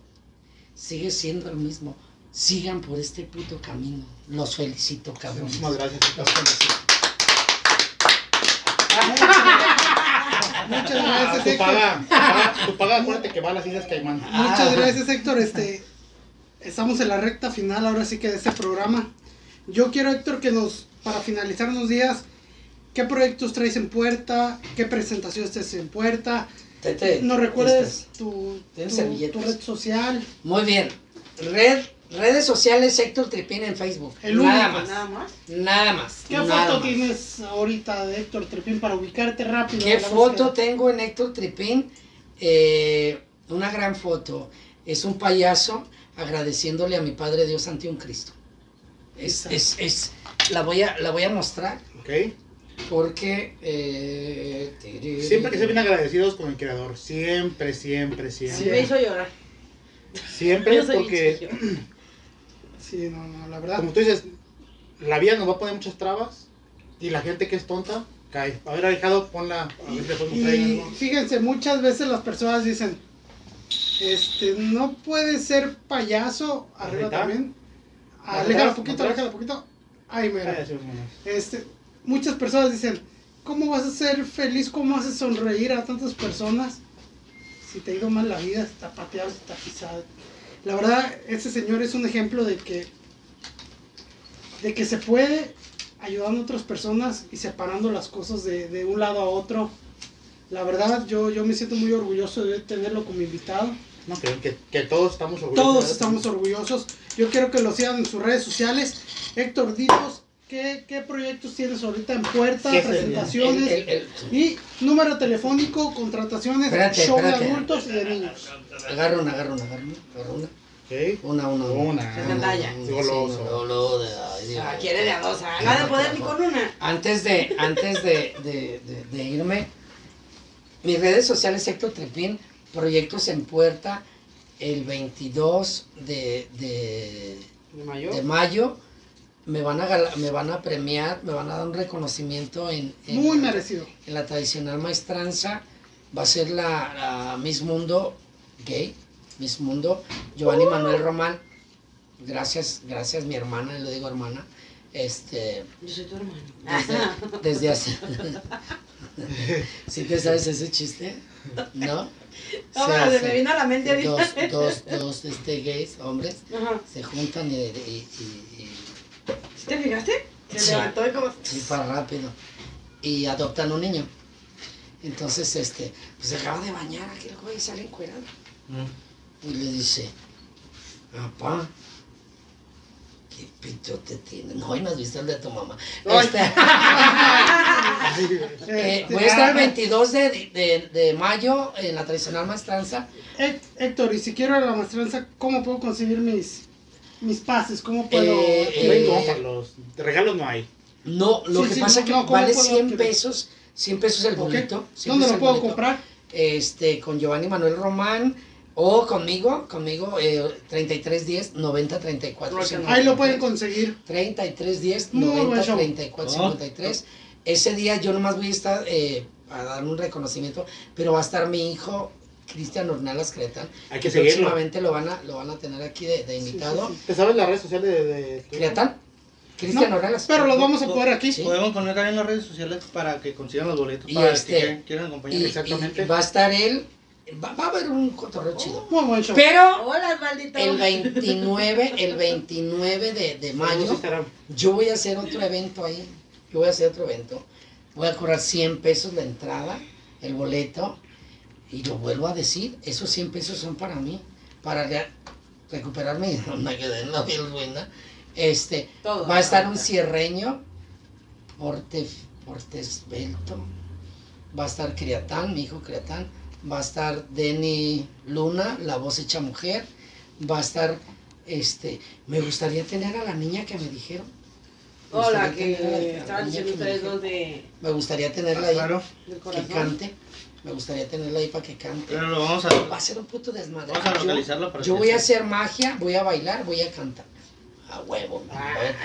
sigue siendo el mismo. Sigan por este puto camino. Los felicito, cabrón. Muchísimas gracias. *laughs* Muchas Ah, gracias, tu Héctor. paga, tu paga, tu paga, acuérdate que va a las Islas Caimán. Muchas Ah. gracias, Héctor. Este, estamos en la recta final ahora sí que de este programa. Yo quiero, Héctor, que nos, para finalizar unos días, ¿qué proyectos traes en puerta? ¿Qué presentaciones traes en puerta? Tete, ¿Nos recuerdes tu, ¿Tienes tu, tu red social? Muy bien. Red, redes sociales Héctor Tripín en Facebook. El nada único, más. Nada más. Nada más. ¿Qué nada foto más. tienes ahorita de Héctor Trepín para ubicarte rápido? ¿Qué foto búsqueda? tengo en Héctor Tripín? Eh, una gran foto. Es un payaso agradeciéndole a mi Padre Dios ante un Cristo. Es, es, es, la, voy a, la voy a mostrar ¿Ok? Porque... eh, Siempre que se bien agradecidos con el creador. Siempre, siempre, Sí. siempre. Me hizo llorar. Siempre Yo soy porque. *clears throat* Sí, no, no, la verdad. como tú dices, la vida nos va a poner muchas trabas y la gente que es tonta cae. A ver, Alejado, ponla. A ver Y fíjense, muchas veces las personas dicen, este, no puede ser payaso, arriba también. Atrás, Aléjala poquito, atrás. aléjala poquito. Ah, mira. Este, muchas personas dicen, ¿cómo vas a ser feliz? ¿Cómo vas a sonreír a tantas personas? Si te ha ido mal la vida, si está pateado, si está pisado. La verdad, ese señor es un ejemplo de que, de que se puede ayudando a otras personas y separando las cosas de, de un lado a otro. La verdad, yo, yo me siento muy orgulloso de tenerlo como invitado. No, que, que, que todos estamos orgullosos. Todos estamos orgullosos. Yo quiero que lo sigan en sus redes sociales. Héctor, dinos qué, qué proyectos tienes ahorita en puerta, presentaciones El- el- el- y número telefónico, contrataciones, Espérate, show espérate. de adultos y de niños. agarra una, agarra una, agarra una, agarra una. Una, una, Una. Una, Sí, goloso. sí, Dios. Ah, quiere de a dos. ah, No ha de poder ni con una. Antes de, antes de, de, de- de irme, mis redes sociales Héctor Trepín, proyectos en puerta el 22 de, de, ¿De mayo? de mayo. Me van, a gala- me van a premiar, me van a dar un reconocimiento en, en, Muy merecido. en la tradicional maestranza. Va a ser la, la Miss Mundo gay, Miss Mundo, Giovanni Manuel Román. Gracias, gracias mi hermana, le digo hermana. Este, Yo soy tu hermano. desde, *laughs* desde hace. *laughs* ¿Sí te sabes ese chiste? ¿No? No, Se pero se hace- me vino a la mente dos, ahorita. dos, dos *laughs* este, gays, hombres, Ajá. se juntan y, y, y- y- ¿Sí ¿Te fijaste? Se Sí. levantó y como... sí, para rápido. Y adoptan un niño. Entonces, este, pues se acaba de bañar aquel güey y sale encuerado. Mm. Y le dice, papá, ¿qué pitote tiene? No, y no has visto el de tu mamá. Este, *laughs* *laughs* eh, voy a estar el ah, 22 de, de, de mayo en la tradicional maestranza. Hé- Héctor, y si quiero la maestranza, ¿cómo puedo conseguir mis, mis pases? ¿Cómo puedo...? Eh, No eh, cómpralos. De regalos no hay. No, lo Sí, que sí, pasa no, que no, ¿cómo vale puedo 100 adquirir? pesos, 100 pesos el boleto. 100 ¿Dónde lo puedo boleto. comprar? Este, con Giovanni Manuel Román o conmigo, conmigo, eh, 3310 90 34 Ahí lo pueden conseguir. 3310 Muy buen 90 show. 34 Oh. 53. Ese día yo nomás voy a estar eh, a dar un reconocimiento, pero va a estar mi hijo Cristian Ornelas Cretan. Hay que seguirlo. Próximamente lo van a, lo van a tener aquí de, de invitado. sí, sí. ¿Te sabes las redes sociales de, de- Cretan, Cristian No, Ornelas. Pero los vamos a poner aquí. Sí. Podemos poner también las redes sociales para que consigan los boletos Y para este- que quieran, quieran acompañar. Y, Exactamente. y va a estar él, va, va a haber un cotorreo chido. Muy buen show. Pero Hola, maldito. el 29, el 29 de, de mayo, yo voy a hacer otro evento ahí. Yo voy a hacer otro evento. voy a cobrar 100 pesos la entrada, el boleto, y lo vuelvo a decir, esos 100 pesos son para mí, para re- recuperarme y no me quedé en la piel buena. Este, Todo. va a estar un cierreño, porte, porte esbelto, va a estar Criatán, mi hijo Criatán, va a estar Denny Luna, la voz hecha mujer, va a estar, este, me gustaría tener a la niña que me dijeron. Me Hola, que estaban diciendo me ustedes dijeron. dos de, Me gustaría tenerla ahí, Claro, que cante, me gustaría tenerla ahí para que cante. pero lo vamos a, Va a ser un puto desmadre. vamos a Yo- localizarlo para Yo que voy a hacer magia, voy a bailar, voy a cantar. A huevo. Ah, a ver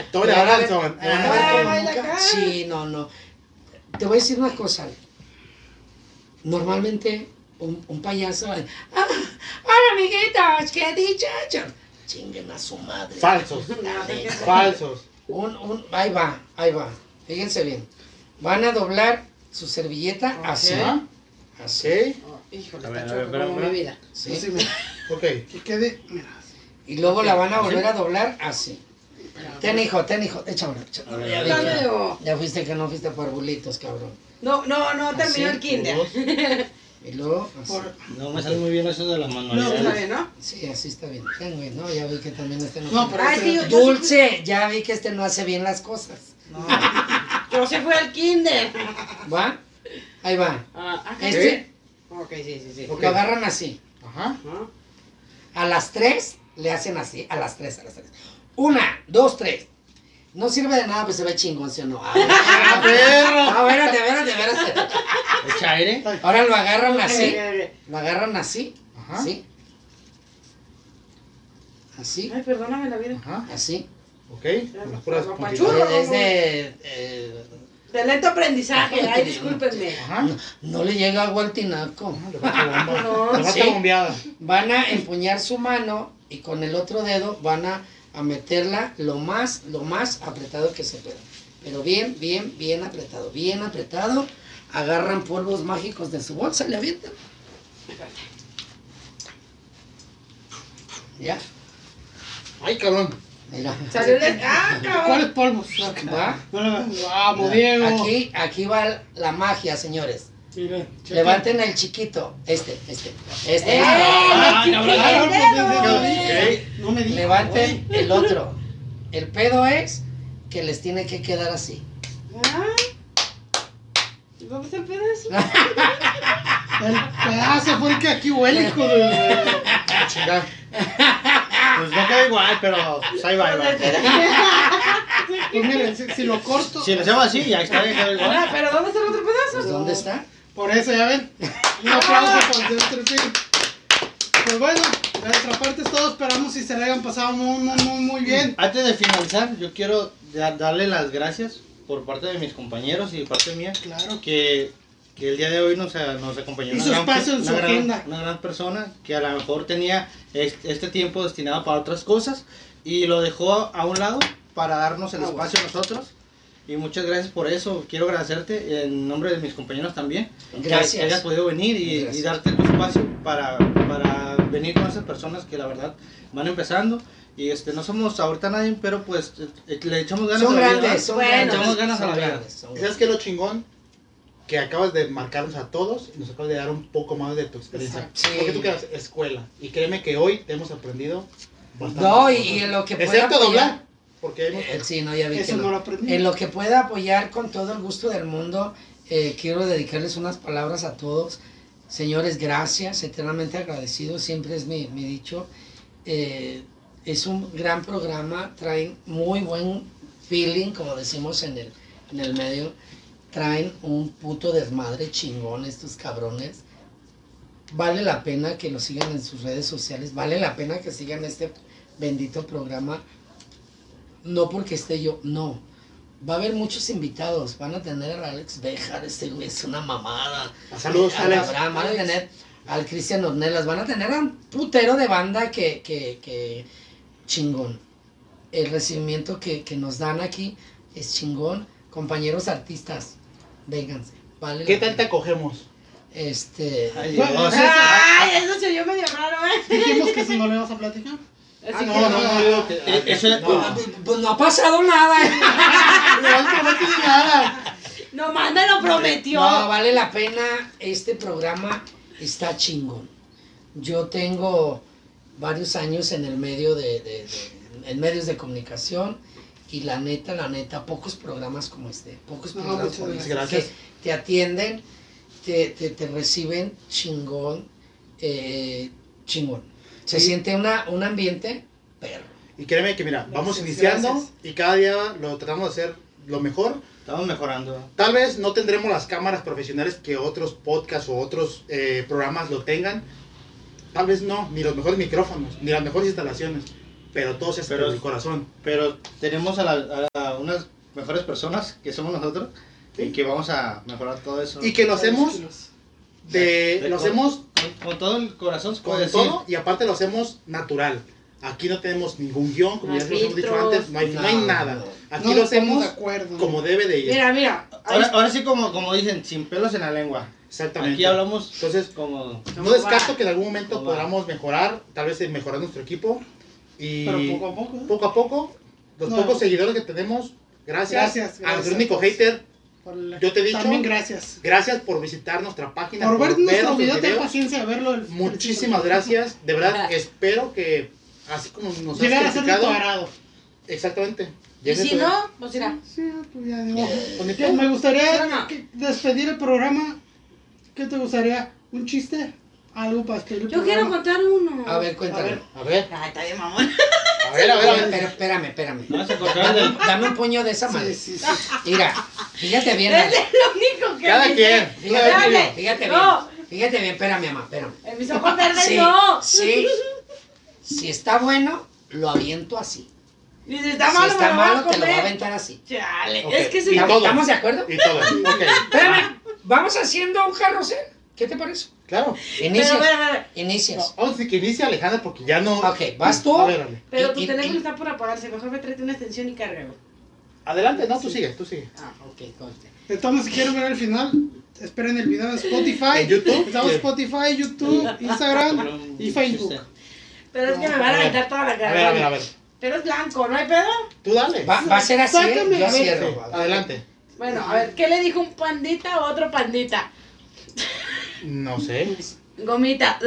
Ah. Sí, no, no. Te voy a decir una cosa. Normalmente un, un payaso. ah, hola amiguitos, qué dicha. Chinguen a su madre. Falsos. Falsos. Un, un, ahí va, ahí va. Fíjense bien. Van a doblar su servilleta así. Así. ¿Sí? Oh, híjole, A ver, está a ver, espera, como espera. mi vida. sí. Así, mira, *laughs* Ok. que quede, mira. Y luego la van a volver a doblar así. Ten hijo, ten hijo, échame. A ver, Ya, vi fuiste que no fuiste por bulitos, cabrón. No, no, no terminó Así, el kinder. *laughs* Y luego, así. Por- No me sale muy bien eso de las No, está bien, ¿no? Sí, así está bien. Ten, güey, no, ya vi que también este no. No, pero Ay, tío, Dulce, ya vi que este no hace bien las cosas. *laughs* Yo sí fui al kinder. ¿Va? Ahí va. Ah, acá. Este Ok, sí, sí, sí. Ok. lo agarran así. Ajá. ¿No? A las tres le hacen así. A las tres, a las tres. Una, dos, tres. No sirve de nada, pues se ve chingón, ¿sí o no? *laughs* Ah, perro! No, espérate, espérate, espérate. Echa aire. Ahora lo agarran así. Ay, Lo agarran así. Ajá. Así. Así. perdóname la vida. Ajá. Así. Ok. Con las puras puntitas. Es de. eh, De lento aprendizaje. Ay, discúlpenme. Ajá. no, no le llega agua al tinaco. Ajá, Le bomba. *laughs* No. Le Sí. Van a empuñar su mano y con el otro dedo van a, a meterla lo más, lo más apretado que se pueda. Pero bien, bien, bien apretado, bien apretado. Agarran polvos mágicos de su bolsa, le avientan. Ya, Ay, cabrón. Mira. Salió de. ¡Ah, cabrón! ¿Cuáles polvos? Va. Vamos, Diego. Aquí, aquí va la magia, señores. Mira. Levanten el chiquito, este, este, este. ¡Eh! Ah. No me digas. Levanten el otro. El pedo es que les tiene que quedar así. Ah. ¿Dónde está el pedazo? El pedazo fue el que aquí huele, hijo de. Pues no queda igual, pero pues ahí va, ahí va. *laughs* Pues miren, si, si lo corto. Si lo hacemos así, ya está, ya queda Ah, igual. ¿Pero dónde está el otro Pues, pedazo? ¿Dónde está? Por eso, ya ven. Un aplauso por el Tripping. Pues bueno, de nuestra parte es todo. Esperamos si se le hayan pasado muy, muy, muy, muy bien. Antes de finalizar, yo quiero da- darle las gracias por parte de mis compañeros y de parte mía Claro. que, que el día de hoy nos, eh, nos acompañó Hizo una, gran, espacio en una su gran- agenda. una gran persona que a lo mejor tenía este, este tiempo destinado para otras cosas y lo dejó a un lado para darnos el Ah, espacio a nosotros. Y muchas gracias por eso. Quiero agradecerte en nombre de mis compañeros también. que- Gracias. Que hayas podido venir y, y darte tu espacio para, para venir con esas personas que la verdad van empezando. Y este, no somos ahorita nadie, pero pues eh, le echamos ganas Son a la vida. grandes, son Bueno, echamos ganas a son la vida. grandes, son ¿Sabes qué es lo chingón? Que acabas de marcarnos a todos y nos acabas de dar un poco más de tu experiencia. Sí. Porque tú quedas escuela. Y créeme que hoy te hemos aprendido bastante. No, y, y en lo que pueda Excepto apoyar. doblar. Porque hemos... Eh, sí, no, ya vi que Eso no. no lo aprendí. En lo que pueda apoyar con todo el gusto del mundo, eh, quiero dedicarles unas palabras a todos. Señores, gracias, eternamente agradecido, siempre es mi, mi dicho. Eh, es un gran programa, traen muy buen feeling, como decimos en el, en el medio. Traen un puto desmadre chingón estos cabrones. Vale la pena que lo sigan en sus redes sociales, vale la pena que sigan este bendito programa. No porque esté yo, no. Va a haber muchos invitados. Van a tener al Alex Bejar, este güey es una mamada. Saludos, Al Alex. Abraham, van a tener al Cristian Ornelas, van a tener a un putero de banda que, que, que chingón. El recibimiento que, que nos dan aquí es chingón. Compañeros artistas, vénganse. Vale ¿Qué tal te acogemos? Este. Ay, Bueno, Dios. sí, sí. ¡Ay, eso se oyó medio raro, eh! Dijimos que si no le vas a platicar. Ah, no, no, no, que... Eh, eso- Pues, no ha pasado nada. *laughs* No, no tiene nada. Nomás me lo prometió. No, vale la pena. Este programa está chingón. Yo tengo varios años en el medio de, de- de- en medios de comunicación y la neta, la neta, pocos programas como este, pocos No, programas como este gracias. que te atienden, te, te, te reciben chingón, eh, chingón. Se Sí. siente una, un ambiente perro. Y créeme que mira, vamos iniciando gracias. y cada día lo tratamos de hacer lo mejor. Estamos mejorando. Tal vez no tendremos las cámaras profesionales que otros podcasts o otros eh, programas lo tengan. Tal vez no, ni los mejores micrófonos, ni las mejores instalaciones. Pero todo se hace Pero- el corazón. Pero tenemos a, la- a unas mejores personas que somos nosotros y que vamos a mejorar todo eso. Y que lo hacemos de, De lo con- hacemos con, con todo el corazón, con decir. todo y aparte lo hacemos natural. Aquí no tenemos ningún guion, como No ya hay les hemos dicho antes, no hay, no hay No, nada. no. Aquí No lo nos hacemos de acuerdo. como debe de ir. Mira, mira. Ahora, ahora sí, como, como dicen, sin pelos en la lengua. Exactamente. Aquí hablamos Entonces, como... no descarto que en algún momento podamos mejorar, tal vez mejorar nuestro equipo. Y Pero poco a poco. ¿eh? poco a poco, los No. pocos seguidores que tenemos, gracias. Gracias, A gracias nuestro único hater, Por la- Yo te he dicho- También gracias. gracias por visitar nuestra página, Por ver nuestro video, ten paciencia de verlo. el- Muchísimas gracias. De verdad, *laughs* espero que, así como nos has Llegar a ser de tu criticado, exactamente. Y si no, pues mira. Sí, pues ya digo. Me gustaría despedir el programa. ¿Qué te gustaría? ¿Un chiste? Algo Yo quiero contar uno. A ver, cuéntame. A ver. Ay, está bien, mamón. a ver, a ver, a ver. pero espérame, espérame. Cortar el... Dame un puño de esa madre. Sí, sí, sí. Mira, fíjate bien. Es lo único que Cada me quien. Fíjate bien, fíjate bien. No, Fíjate bien, espérame, mamá, espérame. en mis ojos verdes Sí, no. sí. Si está bueno, lo aviento así. Y si está Si malo, está te lo voy a aventar así. Chale, Ok. es que Y sí. todo. ¿Estamos de acuerdo? Y todo. Ok. Espérame, vamos haciendo un carrusel. ¿Qué te parece? Claro. Pero, Inicias. pero, pero, No, Inicias. vamos a decir que inicia Alejandra porque ya no. Ok, vas tú. A ver, pero tu teléfono está por apagarse. Mejor me tráete una extensión y cárgalo. Adelante, no, tú sigue, tú sigue. Ah, ok, conste. Entonces, si quieren ver el final, esperen el video en Spotify. En YouTube. Estamos en Spotify, YouTube, Instagram y Facebook. Pero es que me van a aventar toda la A ver, a ver, a cara. ver. Pero es blanco, ¿no hay pedo? Tú dale. Va, va a ser así. Sácame, Yo cierro. Sí, adelante. Bueno, a ver, ¿qué le dijo un pandita a otro pandita? No sé. Gomita. *laughs*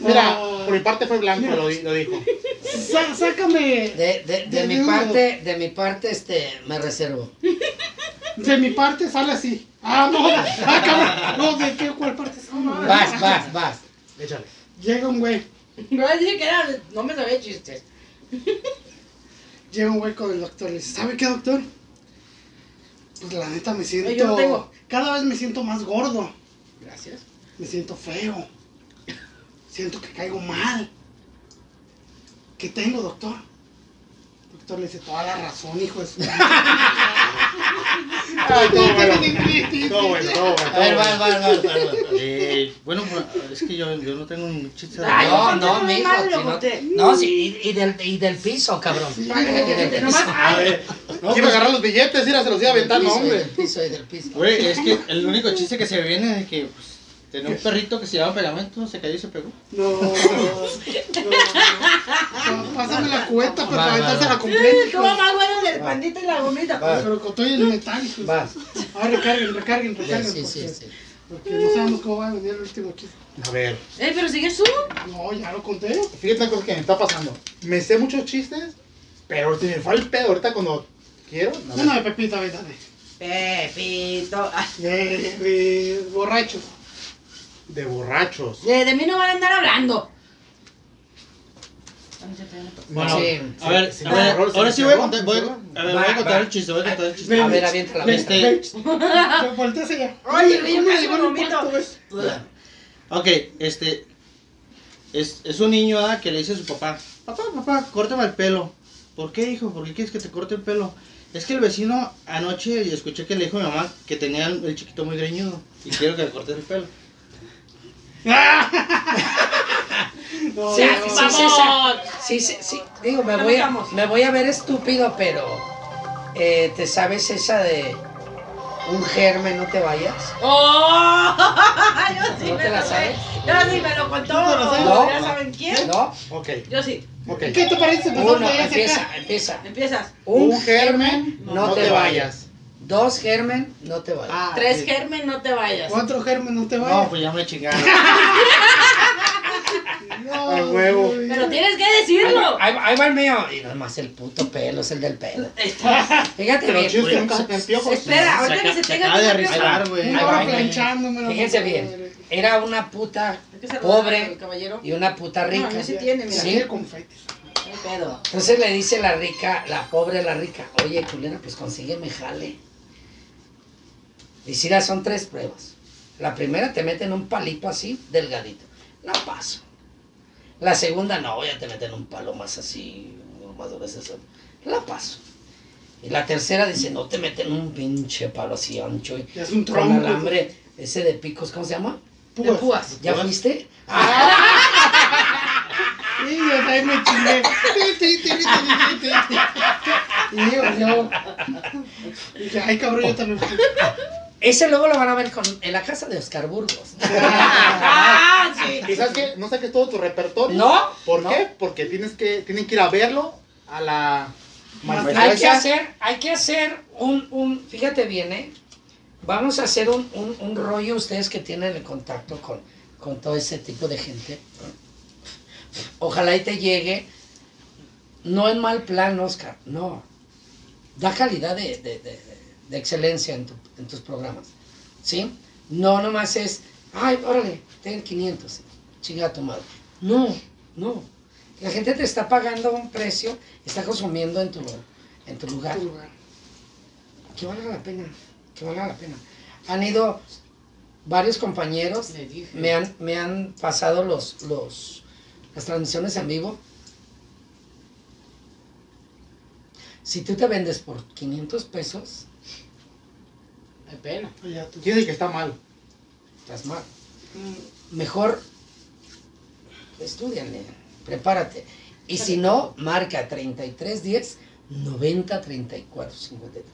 Mira, por mi parte fue blanco, lo, di- lo dijo. Sá- sácame De, de, de De mi nudo. parte, de mi parte, este, me reservo. de mi parte, sale así. Ah, no, ah, cabrón. No, ¿de qué? ¿Cuál parte? sale? Vas, vas, vas. Échale. Llega un güey, No dije que era, no me sabía chistes. llega un güey con el doctor. Le dice, ¿sabe qué, doctor? Pues la neta me siento. yo no tengo. Cada vez me siento más gordo. Gracias. Me siento feo. Siento que caigo mal. ¿Qué tengo, doctor? El doctor le dice, toda la razón, hijo de su... *laughs* Ay, todo bueno. Todo bueno, todo bueno. A ver, vas, vas. vas. Eh, bueno, pues, es que yo, yo no tengo un chiste. de- Ay, No, no, muy mijo. si no, no, sí, y, y del, y del piso, cabrón. Del A ver, iba a agarrar los billetes, mira, se los iba a aventar, no, Del hombre. piso, y del piso. Güey, es que el único chiste que se viene es que pues, tenía un perrito que se llama pegamento, se cayó y se pegó. No, no, no. *laughs* Pásame la cubeta, para va, aventarse va. la completa. estuvo hijo. más bueno del pandita y la gomita. Va. Pero con todo el metal. Vas. Ahora recarguen, recarguen, recarguen. sí, porque, sí, sí. porque no sabemos cómo va a venir el último chiste. A ver, Eh, pero sigues tú. No, ya lo conté. fíjate una cosa que me está pasando. Me sé muchos chistes, pero se me fue el pedo ahorita cuando quiero. A ver. Una de Pepita, ve, dale. Pepito. Ay, De, de borracho. De borrachos. De, de mí no van a andar hablando. Bueno, Sí. a ver, Sí, a ver, ahora sí voy a contar, voy, a ver, Va, voy a contar va. el chiste, voy a contar el chiste. A ver, aviéntala. Ven, Este- ven. *laughs* Voltease ya. Oye, ¿Cómo yo me casi llegó me el vomito. impacto, güey? Ok, este, es, es un niño que le dice a su papá, papá, papá, córtame el pelo. ¿Por qué, hijo? ¿Por qué quieres que te corte el pelo? Es que el vecino anoche escuché que le dijo a mi mamá que tenía el, el chiquito muy greñudo y quiero que le cortes el pelo. *laughs* No, Sí, no, sí, no. Sí, sí, sí. Digo, me voy, a, me voy a ver estúpido, pero eh, te sabes esa de Un germen, no te vayas. *laughs* ¡Oh! Yo sí ¿No me te la lo sé. sabes? Yo sí me lo contó. ¿No te la sabes? No. ¿Ya saben quién? ¿No? Ok, Yo sí. ok. ¿Qué te parece? Empezamos Uno, empieza, acá. empieza. Empiezas. Un germen, no te vayas. Dos germen, no te vayas. Ah, Tres sí. germen, no te vayas. Cuatro germen, no te No, vayas. pues ya me chingaron. *laughs* No, A huevo. Pero tienes que decirlo. ahí va- ahí va el mío. Y nomás el puto pelo, es el del pelo. *laughs* Fíjate Pero bien. que nunca se te piojos. Espera, ahorita que se tenga que arriscar, güey. Fíjense bien. Era una puta pobre y una puta rica. No, ese tiene, mira. Sí. No. Entonces le dice la rica, la pobre a la rica, oye, culera, pues consígueme jale. Dice, "Mira, son tres pruebas. La primera te meten un palito así, delgadito. La paso. La segunda, no, ya te meten un palo más así, más grueso. eso. La paso. Y la tercera dice, no te meten un pinche palo así ancho y es un con tronco. alambre, ese de picos, ¿cómo se llama? De púas. ¿Ya fuiste? Y yo también me chingué. Y yo, yo. Dije, ay cabrón, yo también. Ese luego lo van a ver con, en la casa de Oscar Burgos. *laughs* Ah, sí. ¿Y sabes qué? No saques todo tu repertorio. No, ¿Por no. qué? Porque tienes que, tienen que ir a verlo a la Hay Hay que hacer, hay que hacer un, un, fíjate bien, ¿eh? Vamos a hacer un, un, un rollo, ustedes que tienen el contacto con, con todo ese tipo de gente. Ojalá y te llegue, no en mal plan, Oscar, no. Da calidad de, de, de, de excelencia en, tu- en tus programas, ¿sí? No nomás es, ay, órale, ten 500, chinga tu madre. No, no. La gente te está pagando un precio, está consumiendo en tu, en tu lugar. Tu lugar. Que valga la pena, que valga la pena. Han ido varios compañeros, me han, me han pasado los, los, las transmisiones en vivo. Si tú te vendes por 500 pesos, Hay pena. ¿Quién dice que está mal? estás mal. Mm, Mejor estudianle, prepárate. Y si no, marca 3310 90 34 53.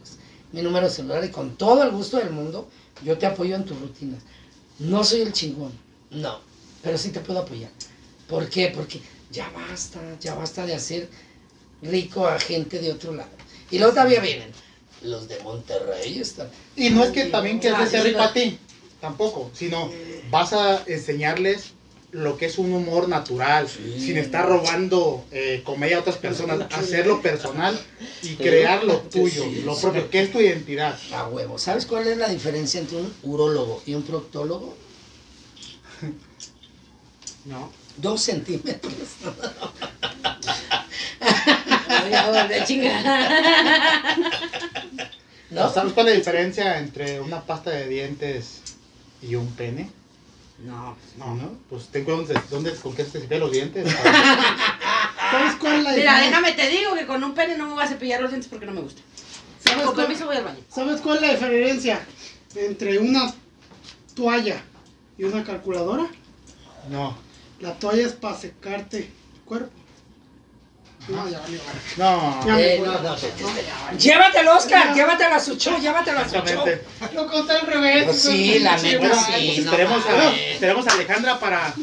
Mi número de celular y con todo el gusto del mundo, yo te apoyo en tu rutina. No soy el chingón, no, pero sí te puedo apoyar. ¿Por qué? Porque ya basta, ya basta de hacer rico a gente de otro lado. Y luego todavía vienen los de Monterrey. Están. Y no es que también quieres Ah, ser sí, rico no. a ti, tampoco, sino vas a enseñarles lo que es un humor natural, Sí. sin estar robando eh, comedia a otras personas, hacerlo personal y crear lo tuyo, Sí, lo sí. propio, que es tu identidad. A huevo. ¿Sabes cuál es la diferencia entre un urólogo y un proctólogo? *laughs* ¿no? Dos centímetros. *laughs* Voy a volver a chingar. *laughs* ¿No? ¿Sabes cuál es la diferencia entre una pasta de dientes y un pene? No. No, ¿no? Pues ten cuidado dónde, dónde- con qué se cepillan los dientes. *laughs* ¿Sabes cuál es la Mira, diferencia? déjame te digo que con un pene no me voy a cepillar los dientes porque no me gusta. ¿Sabes Con cuál- permiso voy al baño. ¿Sabes cuál es la diferencia entre una toalla y una calculadora? No, La toalla es para secarte el cuerpo. No, no, Ya. Eh, no, no, te- te- Llévatelo, Oscar, llévatelo a su show, llévatelo a su show. Lo conté al revés. Pues sí, la neta sí. No esperemos, a, mames. esperemos a Alejandra para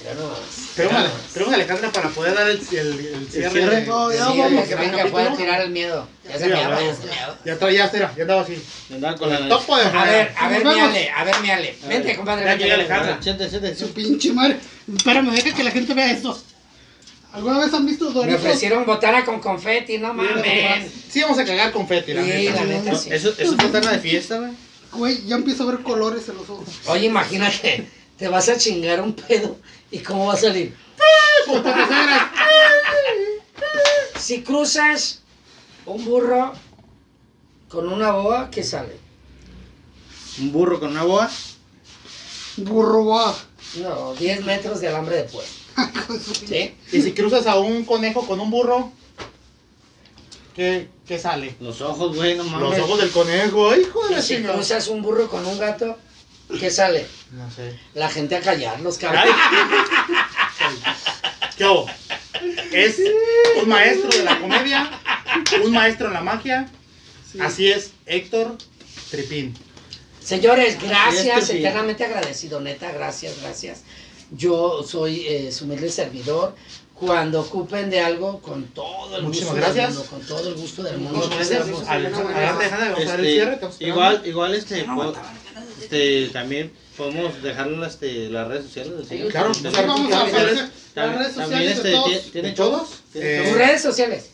esperemos, a, esperemos a Alejandra para poder dar el, el, el cierre. cierre. de- No, ya Sí, vamos. que venga, pueda tirar el miedo. Ya se Sí, meaba, a ya se meaba. Ya traía, ya ya andaba así. Andaba con la Topo de A ver, a ver, Nos mi vemos. Ale, a ver, mi Ale. Vente, compadre. Ya vente. Alejandra. Siete, siete, Su pinche madre. Espérame, deja que la gente vea esto. ¿Alguna vez han visto Me Doritos? ofrecieron botana con confeti, no mames. Sí, vamos a cagar confeti, la Sí, neta. la neta, sí. Eso, eso es botana de fiesta, güey. Güey, ya empiezo a ver colores en los ojos. Oye, imagínate, te vas a chingar un pedo y cómo va a salir. Si cruzas un burro con una boa, ¿qué sale? Un burro con una boa. Burro, va. No, 10 metros de alambre de puerto. ¿Sí? Y si cruzas a un conejo con un burro, ¿qué, qué sale? Los ojos, güey, no mames. Los ojos del conejo, hijo de Y la si chingada. cruzas un burro con un gato, ¿qué sale? No sé. La gente a callarlos, Ay. cabrón. ¿Qué hago? Es un maestro de la comedia, un maestro en la magia. Sí. Así es, Héctor Tripín. Señores, gracias, Este sí. eternamente agradecido, neta, gracias, gracias. Yo soy eh, su humilde servidor. Cuando ocupen de algo, con todo el Muchísimas gusto gracias. del mundo, con todo el gusto del mundo. Muchas gracias. estamos. Alejandra, adelante, Alejandra, vamos a dar el Este, cierre. estamos esperando. igual, igual este, po- este, también podemos dejarlo este, las redes sociales. Claro, vamos a aparecer las también- redes también, sociales este, de todos. ¿tiene- ¿Tiene ¿De show? todos? ¿Tiene Eh, redes sociales.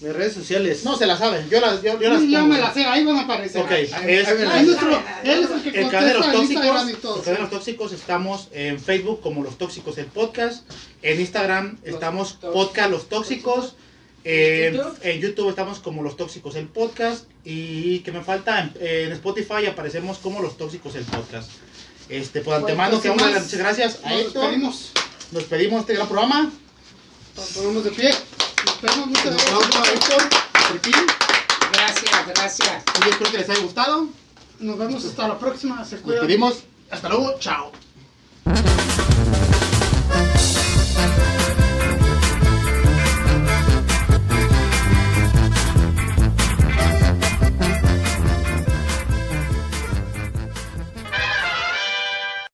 Mis redes sociales. No, se la saben. Yo las, yo, yo las pongo. me la sé, ahí van a aparecer. Ok, Ahí- es- ahí- ahí nuestro- él es el que El y tóxicos, todo. el canal de los tóxicos estamos en Facebook como los tóxicos el podcast, en Instagram estamos podcast los tóxicos, en, YouTube. en YouTube estamos como los tóxicos el podcast y que me falta en, en Spotify aparecemos como los tóxicos el podcast. Este por antemano Pues, que vamos a sin dar muchas gracias a Nos despedimos. Nos pedimos este gran programa. Nos ponemos de pie. Nos despedimos. Muchas gracias. Héctor, Gracias, gracias. y espero que les haya gustado. Nos vemos hasta la próxima. Se Nos pedimos. Hasta luego. Chao.